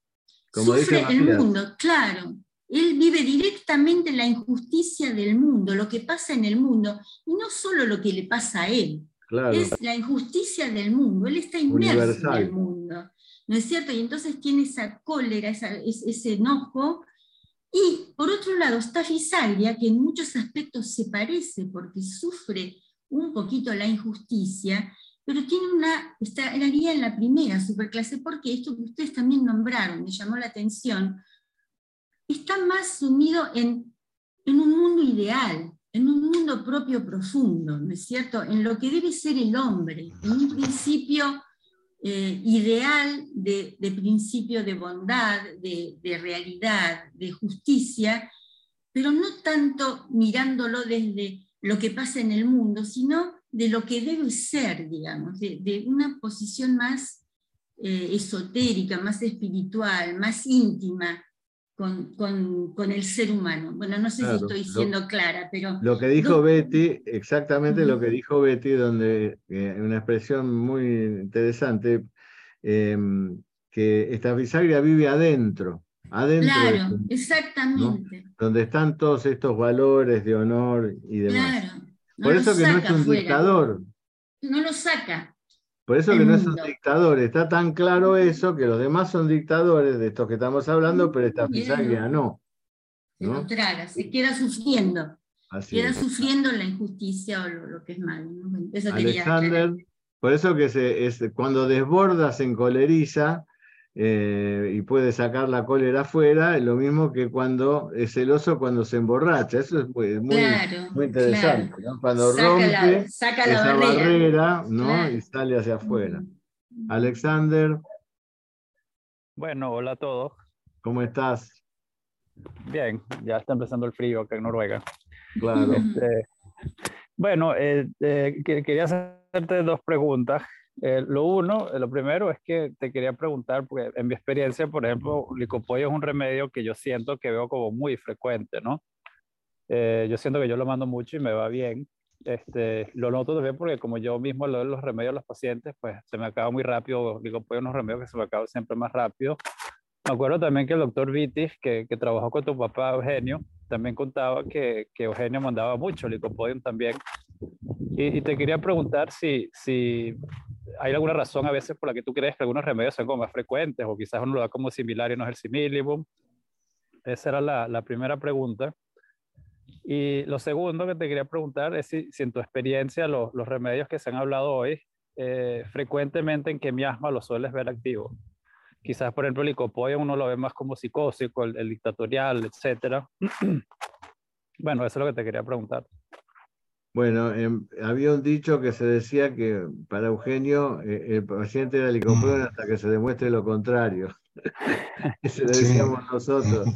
Sufre el mundo, claro. Él vive directamente la injusticia del mundo, lo que pasa en el mundo, y no solo lo que le pasa a él, es la injusticia del mundo, él está inmerso en el mundo, ¿no es cierto? Y entonces tiene esa cólera, ese enojo, y por otro lado está Fisaglia, que en muchos aspectos se parece porque sufre un poquito la injusticia, pero tiene una, estaría en la primera superclase, porque esto que ustedes también nombraron, me llamó la atención, está más sumido en, en un mundo ideal, en un mundo propio profundo, ¿no es cierto? En lo que debe ser el hombre, en un principio eh, ideal de, principio de bondad, de, realidad, de justicia, pero no tanto mirándolo desde lo que pasa en el mundo, sino de lo que debe ser, digamos, de, una posición más eh, esotérica, más espiritual, más íntima, con, el ser humano. Bueno, no sé si estoy siendo clara, pero... Lo que dijo Betty, exactamente lo que dijo Betty, donde eh, una expresión muy interesante, em, que esta bisagria vive adentro. Adentro claro, exactamente. Donde están todos estos valores de honor y demás. Claro. Por eso que no es un dictador. No lo saca. Por eso que no es un dictador, está tan claro eso que los demás son dictadores de estos que estamos hablando, pero esta Fisaglia no. ¿no? Se traga, se queda sufriendo. queda sufriendo la injusticia o lo, que es malo. Alexander, por eso que se, es, cuando desborda se encoleriza eh, y puede sacar la cólera afuera, lo mismo que cuando es celoso cuando se emborracha. Eso es muy, muy, interesante. Cuando rompe esa barrera, ¿no? y sale hacia afuera. Alexander. Bueno, hola a todos. ¿Cómo estás? Bien, ya está empezando el frío acá en Noruega. Claro. Este, bueno, eh, eh, quería hacerte dos preguntas. Eh, lo uno, eh, lo primero es que te quería preguntar, porque en mi experiencia, por ejemplo, licopollo es un remedio que yo siento que veo como muy frecuente, ¿no? Eh, yo siento que yo lo mando mucho y me va bien. Este, lo noto también porque como yo mismo le doy los remedios a los pacientes, pues se me acaba muy rápido, licopollo es unos remedios que se me acaban siempre más rápido. Me acuerdo también que el doctor Vitis, que, que trabajó con tu papá Eugenio, también contaba que, que Eugenio mandaba mucho licopodium también. Y, y, te quería preguntar si, si ¿hay alguna razón a veces por la que tú crees que algunos remedios son como más frecuentes o quizás uno lo da como similar y no es el similibum? Esa era la, la primera pregunta. Y lo segundo que te quería preguntar es si, si en tu experiencia los, los, remedios que se han hablado hoy, eh, frecuentemente en qué miasma los sueles ver activos. Quizás, por ejemplo, el licopodio uno lo ve más como psicósico, el, el dictatorial, etc. bueno, eso es lo que te quería preguntar. Bueno, em, había un dicho que se decía que para Eugenio eh, el paciente era licopodium hasta que se demuestre lo contrario. Ese lo decíamos nosotros.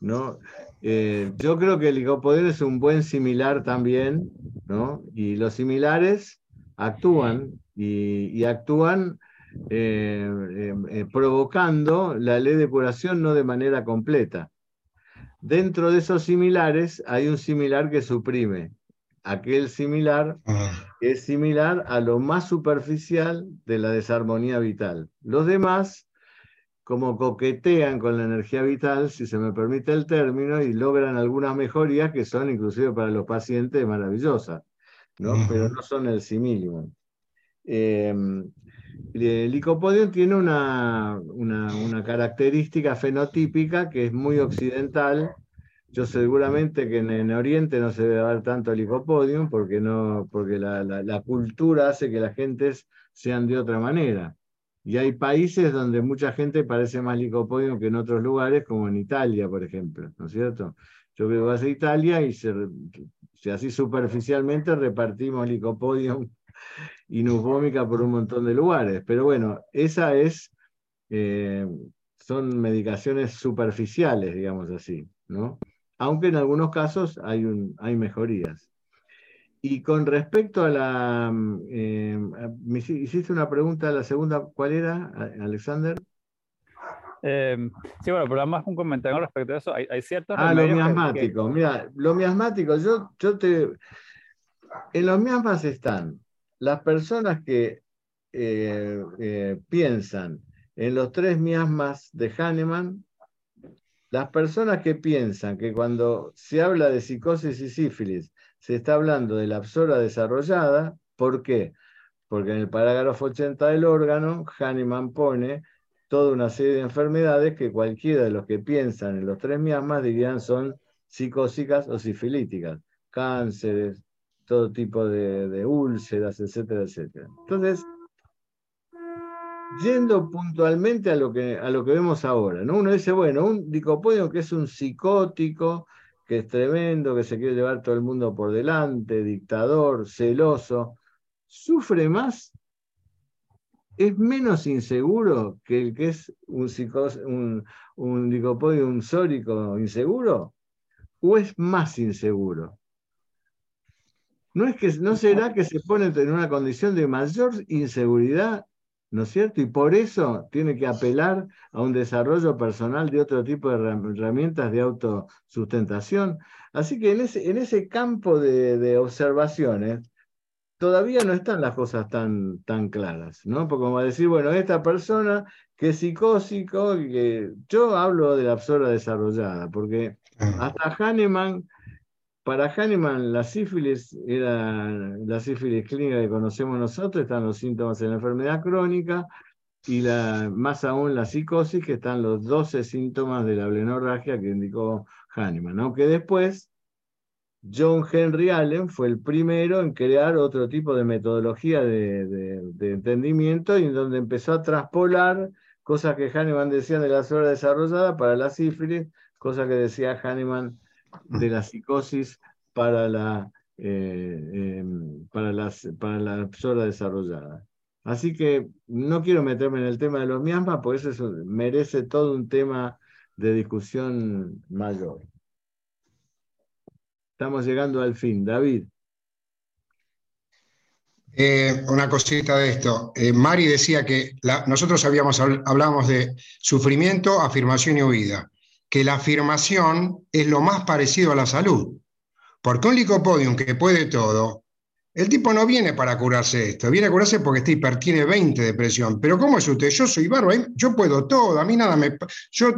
¿no? Eh, yo creo que el licopodium es un buen similar también, ¿no? Y los similares actúan y, actúan eh, em, provocando la ley de curación no de manera completa. Dentro de esos similares hay un similar que suprime, aquel similar que es similar a lo más superficial de la desarmonía vital. Los demás, como coquetean con la energía vital, si se me permite el término, y logran algunas mejorías que son inclusive para los pacientes maravillosas, ¿no? pero no son el similium. Em, el licopodium tiene una, una, característica fenotípica que es muy occidental. Yo seguramente que en, Oriente no se debe dar tanto licopodium porque, no, porque la, la, cultura hace que las gentes sean de otra manera. Y hay países donde mucha gente parece más licopodium que en otros lugares, como en Italia, por ejemplo, ¿no es cierto? Yo veo a Italia y se, así superficialmente repartimos licopodium y nufómica por un montón de lugares. Pero bueno, esa es, eh, son medicaciones superficiales, digamos así, ¿no? Aunque en algunos casos hay, un, hay mejorías. Y con respecto a la... Eh, me hiciste una pregunta, la segunda, ¿cuál era, Alexander? Eh, sí, bueno, pero más un comentario respecto a eso. Hay, hay ciertos. Ah, lo miasmático. Mira, lo miasmático, yo, yo te. En los miasmas están las personas que eh, eh, piensan en los tres miasmas de Hahnemann, las personas que piensan que cuando se habla de psicosis y sífilis se está hablando de la absora desarrollada, ¿por qué? Porque en el parágrafo 80 del órgano, Hahnemann pone toda una serie de enfermedades que cualquiera de los que piensan en los tres miasmas dirían son psicósicas o sifilíticas, cánceres, todo tipo de, úlceras, etcétera, etcétera. Entonces, yendo puntualmente a lo que, a lo que vemos ahora, ¿no? Uno dice, bueno, un dicopodio que es un psicótico, que es tremendo, que se quiere llevar todo el mundo por delante, dictador, celoso, sufre más, es menos inseguro que el que es un, un, dicopodio, un sórico inseguro, o es más inseguro. ¿No, es que, ¿No será que se pone en una condición de mayor inseguridad, ¿no es cierto? Y por eso tiene que apelar a un desarrollo personal de otro tipo de herramientas de autosustentación. Así que en ese, en ese campo de, observaciones, todavía no están las cosas tan, tan claras, ¿no? Porque como a decir, bueno, esta persona que es psicósico, que yo hablo de la absorba desarrollada, porque hasta Hahnemann para Hahnemann, la sífilis era la sífilis clínica que conocemos nosotros, están los síntomas de la enfermedad crónica, y la, más aún la psicosis, que están los 12 síntomas de la blenorragia que indicó Hahnemann. Aunque después, John Henry Allen fue el primero en crear otro tipo de metodología de, entendimiento y en donde empezó a traspolar cosas que Hahnemann decía de la zona desarrollada para la sífilis, cosas que decía Hahnemann de la psicosis para la, eh, em, para las, para la desarrollada. Así que no quiero meterme en el tema de los miasmas, porque eso merece todo un tema de discusión mayor. Estamos llegando al fin. David. Eh, una cosita de esto. Eh, Mari decía que nosotros habíamos, hablábamos de sufrimiento, afirmación y huida que la afirmación es lo más parecido a la salud. Porque un licopodium que puede todo, el tipo no viene para curarse esto, viene a curarse porque este hiper tiene 20 de presión. Pero ¿cómo es usted? Yo soy barba, yo puedo todo, a mí nada me... Yo,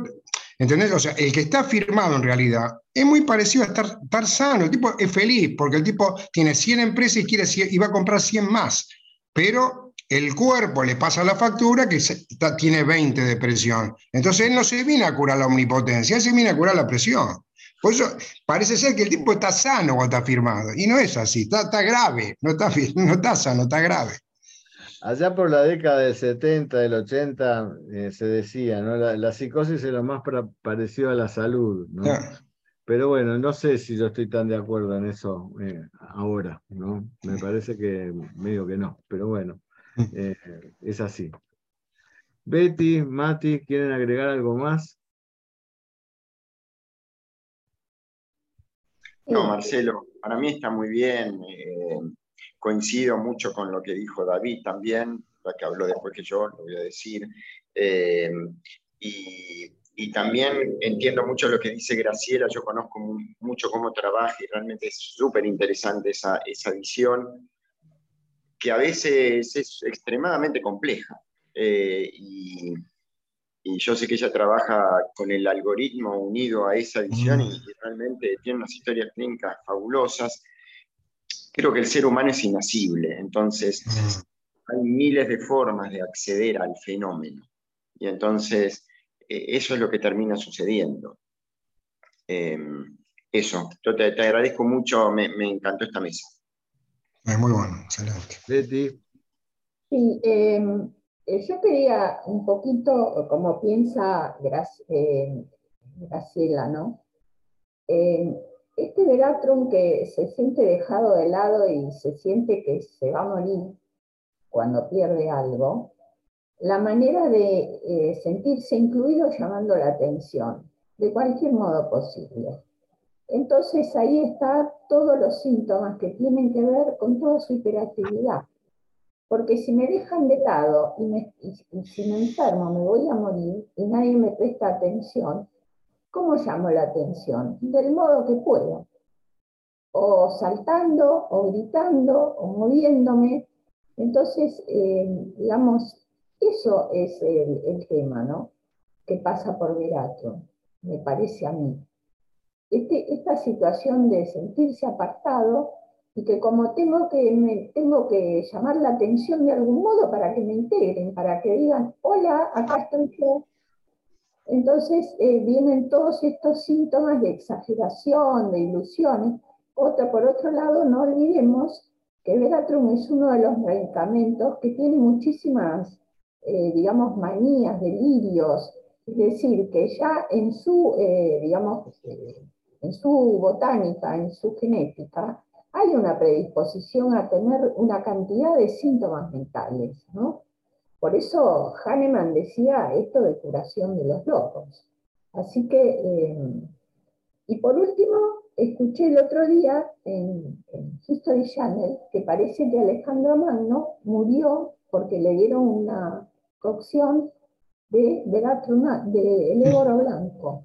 ¿Entendés? O sea, el que está firmado en realidad es muy parecido a estar, estar sano. El tipo es feliz porque el tipo tiene 100 empresas y, quiere, y va a comprar 100 más. Pero el cuerpo le pasa la factura que tiene 20 de presión. Entonces él no se viene a curar la omnipotencia, él se viene a curar la presión. Por eso parece ser que el tipo está sano cuando está firmado. Y no es así, está, grave, no está, no está sano, está grave. Allá por la década del 70, del 80, eh, se decía, ¿no? La, psicosis es lo más parecido a la salud, ¿no? Pero bueno, no sé si yo estoy tan de acuerdo en eso eh, ahora, ¿no? Me parece que medio que no, pero bueno. Eh, es así. Betty, Mati, ¿quieren agregar algo más? No, Marcelo, para mí está muy bien. Eh, coincido mucho con lo que dijo David también, la que habló después que yo, lo voy a decir. Eh, y, también entiendo mucho lo que dice Graciela, yo conozco mucho cómo trabaja y realmente es súper interesante esa, esa visión que a veces es extremadamente compleja. Eh, y, yo sé que ella trabaja con el algoritmo unido a esa visión y, realmente tiene unas historias clínicas fabulosas. Creo que el ser humano es inasible, entonces hay miles de formas de acceder al fenómeno. Y entonces, eh, eso es lo que termina sucediendo. Em, eso, te, te, agradezco mucho, me, encantó esta mesa. Es muy bueno, excelente. Betty. Sí, em, eh, yo quería un poquito, como piensa eh, Graciela, ¿no? Em, este Veratrum que se siente dejado de lado y se siente que se va a morir cuando pierde algo, la manera de eh, sentirse incluido llamando la atención, de cualquier modo posible. Entonces ahí están todos los síntomas que tienen que ver con toda su hiperactividad. Porque si me dejan de lado y, y si me enfermo me voy a morir y nadie me presta atención, ¿cómo llamo la atención? Del modo que puedo. O saltando, o gritando, o moviéndome. Entonces, eh, digamos, eso es el, tema, ¿no? Que pasa por Verato, me parece a mí. Este, esta situación de sentirse apartado y que como tengo que, me, tengo que llamar la atención de algún modo para que me integren, para que digan, hola, acá estoy yo. Entonces eh, vienen todos estos síntomas de exageración, de ilusiones. Otra, por otro lado, no olvidemos que Veratrum es uno de los medicamentos que tiene muchísimas eh, digamos, manías, delirios, es decir, que ya en su, eh, digamos, en su botánica, en su genética, hay una predisposición a tener una cantidad de síntomas mentales, ¿no? Por eso Hahnemann decía esto de curación de los locos. Así que, y por último, escuché el otro día en, en History Channel que parece que Alejandro Magno murió porque le dieron una cocción de, de, de el éboro blanco.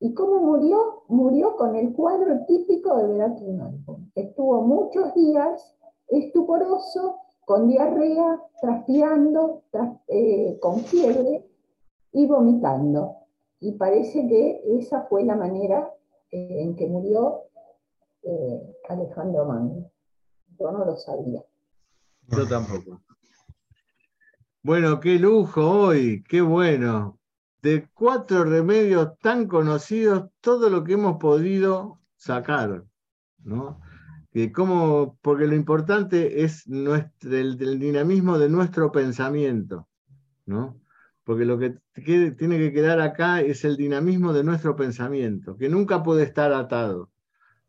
¿Y cómo murió? Murió con el cuadro típico de Blanco. Estuvo muchos días estuporoso, con diarrea, transpirando, eh, con fiebre y vomitando. Y parece que esa fue la manera eh, en que murió eh, Alejandro Magno. Yo no lo sabía. Yo tampoco. Bueno, qué lujo hoy, qué bueno. De cuatro remedios tan conocidos, todo lo que hemos podido sacar, ¿no? Que porque lo importante es nuestro, el, dinamismo de nuestro pensamiento, ¿no? Porque lo que tiene que quedar acá es el dinamismo de nuestro pensamiento, que nunca puede estar atado.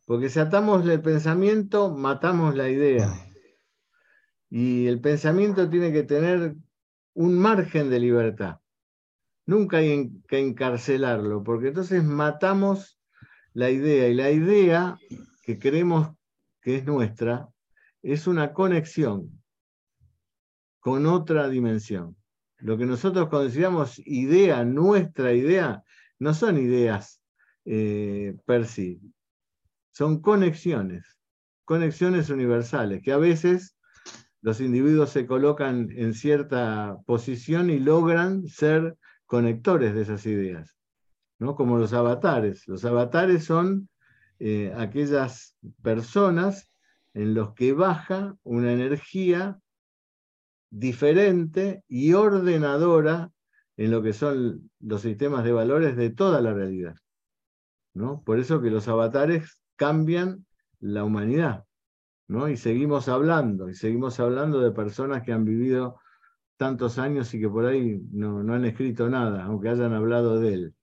Porque si atamos el pensamiento, matamos la idea. Y el pensamiento tiene que tener un margen de libertad. Nunca hay que encarcelarlo, porque entonces matamos la idea y la idea que creemos que es nuestra es una conexión con otra dimensión. Lo que nosotros consideramos idea, nuestra idea, no son ideas eh, per sí, son conexiones, conexiones universales, que a veces los individuos se colocan en cierta posición y logran ser conectores de esas ideas, ¿no? como los avatares. Los avatares son eh, aquellas personas en los que baja una energía diferente y ordenadora en lo que son los sistemas de valores de toda la realidad. ¿no? Por eso que los avatares cambian la humanidad. Y seguimos hablando, y seguimos hablando de personas que han vivido tantos años y que por ahí no, han escrito nada, aunque hayan hablado de él.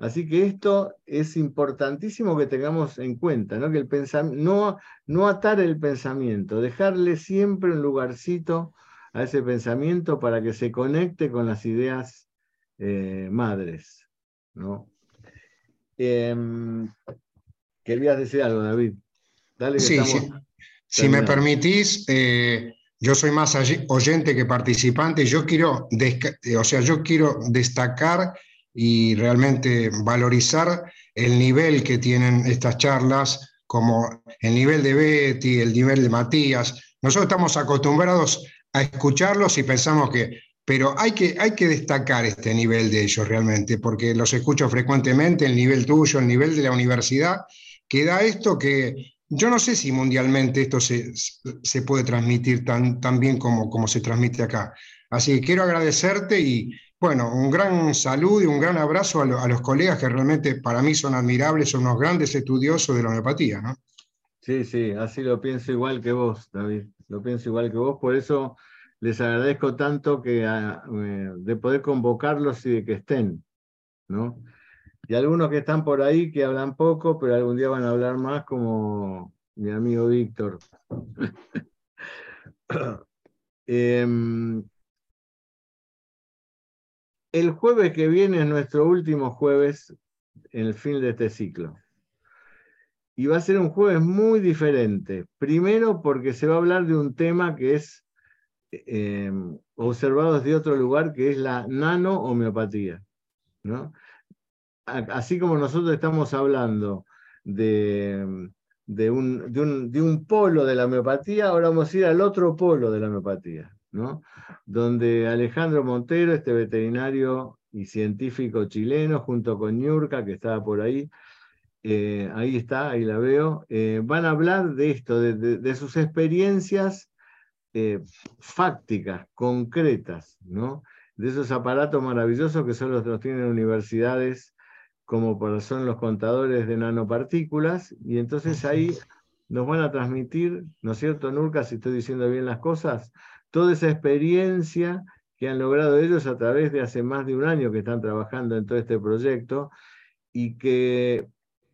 Así que esto es importantísimo que tengamos en cuenta, ¿no? Que el no, no atar el pensamiento, dejarle siempre un lugarcito a ese pensamiento para que se conecte con las ideas eh, madres. ¿no? Em, querías decir algo, David sí, Si me permitís, eh, yo soy más oyente que participante. Yo quiero, o sea, yo quiero destacar y realmente valorizar el nivel que tienen estas charlas, como el nivel de Betty, el nivel de Matías. Nosotros estamos acostumbrados a escucharlos y pensamos que, pero hay que, hay que destacar este nivel de ellos realmente, porque los escucho frecuentemente, el nivel tuyo, el nivel de la universidad, que da esto que yo no sé si mundialmente esto se, se puede transmitir tan, tan bien como, como se transmite acá. Así que quiero agradecerte y, bueno, un gran saludo y un gran abrazo a, los colegas que realmente para mí son admirables, son unos grandes estudiosos de la homeopatía, ¿no? Sí, sí, así lo pienso igual que vos, David. Lo pienso igual que vos, por eso les agradezco tanto que, ah, eh, de poder convocarlos y de que estén, ¿no? Y algunos que están por ahí que hablan poco, pero algún día van a hablar más, como mi amigo Víctor. Em, el jueves que viene es nuestro último jueves en el fin de este ciclo. Y va a ser un jueves muy diferente. Primero porque se va a hablar de un tema que es eh, observado desde otro lugar, que es la nano-homeopatía. ¿no? Así como nosotros estamos hablando de, de, un, de, un, polo de la homeopatía, ahora vamos a ir al otro polo de la homeopatía. ¿no? donde Alejandro Montero, este veterinario y científico chileno, junto con Ñurka, que estaba por ahí, eh, ahí está, ahí la veo, eh, van a hablar de esto, de, sus experiencias eh, fácticas, concretas, ¿no? de esos aparatos maravillosos que solo los tienen universidades como son los contadores de nanopartículas, y entonces ahí nos van a transmitir, ¿no es cierto, Nurka, si estoy diciendo bien las cosas? toda esa experiencia que han logrado ellos a través de hace más de un año que están trabajando en todo este proyecto y que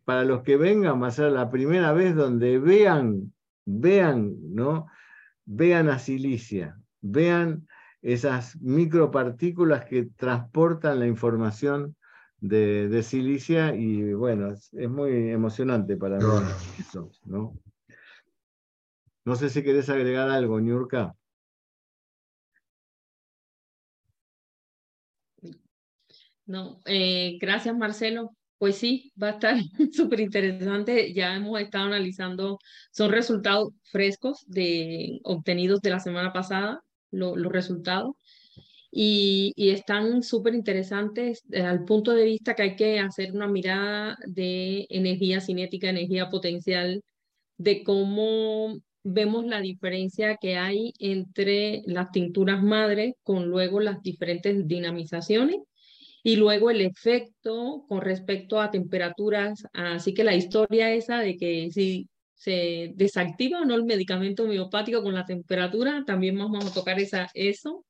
para los que vengan va a ser la primera vez donde vean, vean, ¿no? Vean a silicia, vean esas micropartículas que transportan la información de, silicia y bueno, es, muy emocionante para mí eso, ¿no? No sé si querés agregar algo, Niurka. No, eh, gracias Marcelo. Pues sí, va a estar súper interesante. Ya hemos estado analizando, son resultados frescos de, obtenidos de la semana pasada, los resultados, y, y están súper interesantes eh, al punto de vista que hay que hacer una mirada de energía cinética, energía potencial, de cómo vemos la diferencia que hay entre las tinturas madre con luego las diferentes dinamizaciones y luego el efecto con respecto a temperaturas. Así que la historia esa de que si se desactiva o no el medicamento homeopático con la temperatura, también vamos a tocar esa, eso.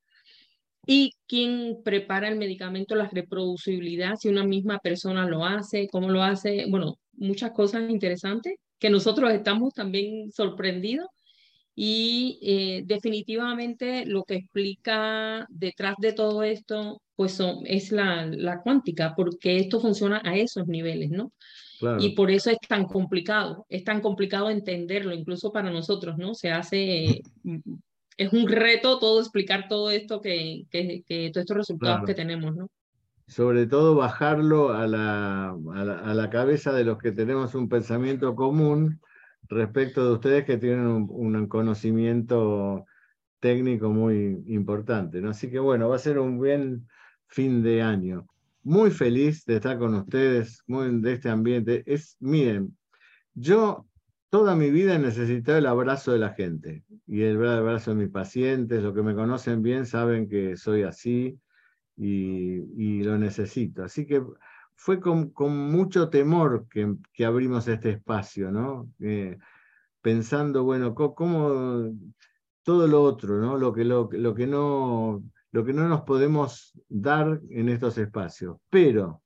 Y quién prepara el medicamento, la reproducibilidad, si una misma persona lo hace, cómo lo hace, bueno, muchas cosas interesantes que nosotros estamos también sorprendidos y eh, definitivamente lo que explica detrás de todo esto, pues es la, la, cuántica, porque esto funciona a esos niveles, ¿no? Y por eso es tan complicado, es tan complicado entenderlo, incluso para nosotros, ¿no? Se hace, es un reto todo explicar todo esto que, que, que todos estos resultados que tenemos, ¿no? Sobre todo bajarlo a la, a la, a la cabeza de los que tenemos un pensamiento común, respecto de ustedes que tienen un, conocimiento técnico muy importante. ¿no? Así que bueno, va a ser un buen fin de año. Muy feliz de estar con ustedes, muy de este ambiente. Es, miren, yo toda mi vida he necesitado el abrazo de la gente y el abrazo de mis pacientes. Los que me conocen bien saben que soy así y, lo necesito. Así que fue con, mucho temor que, abrimos este espacio, ¿no? Eh, pensando, bueno, cómo, todo lo otro, no, lo que no nos podemos dar en estos espacios. Pero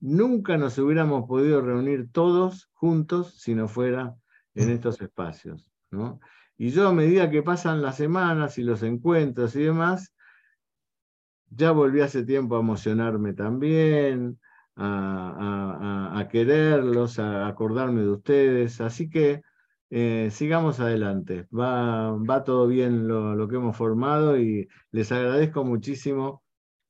nunca nos hubiéramos podido reunir todos juntos si no fuera en estos espacios, ¿no? Y yo a medida que pasan las semanas y los encuentros y demás, ya volví hace tiempo a emocionarme también, a, quererlos, a acordarme de ustedes. Así que eh, sigamos adelante. Va, va todo bien lo, que hemos formado y les agradezco muchísimo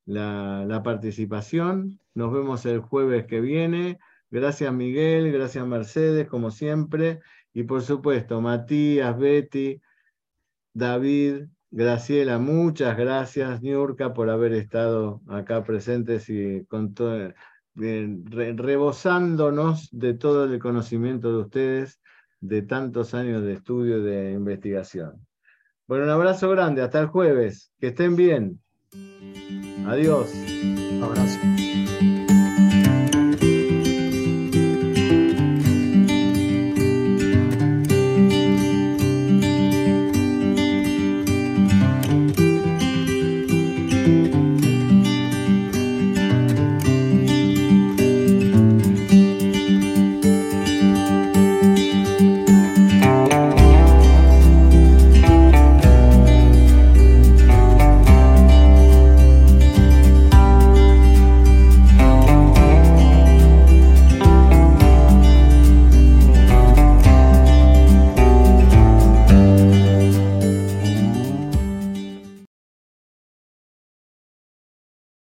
la, participación. Nos vemos el jueves que viene. Gracias Miguel, gracias Mercedes, como siempre. Y por supuesto, Matías, Betty, David, Graciela, muchas gracias, Niurka, por haber estado acá presentes y con todo, rebosándonos de todo el conocimiento de ustedes, de tantos años de estudio y de investigación. Bueno, un abrazo grande, hasta el jueves, que estén bien. Adiós. abrazo.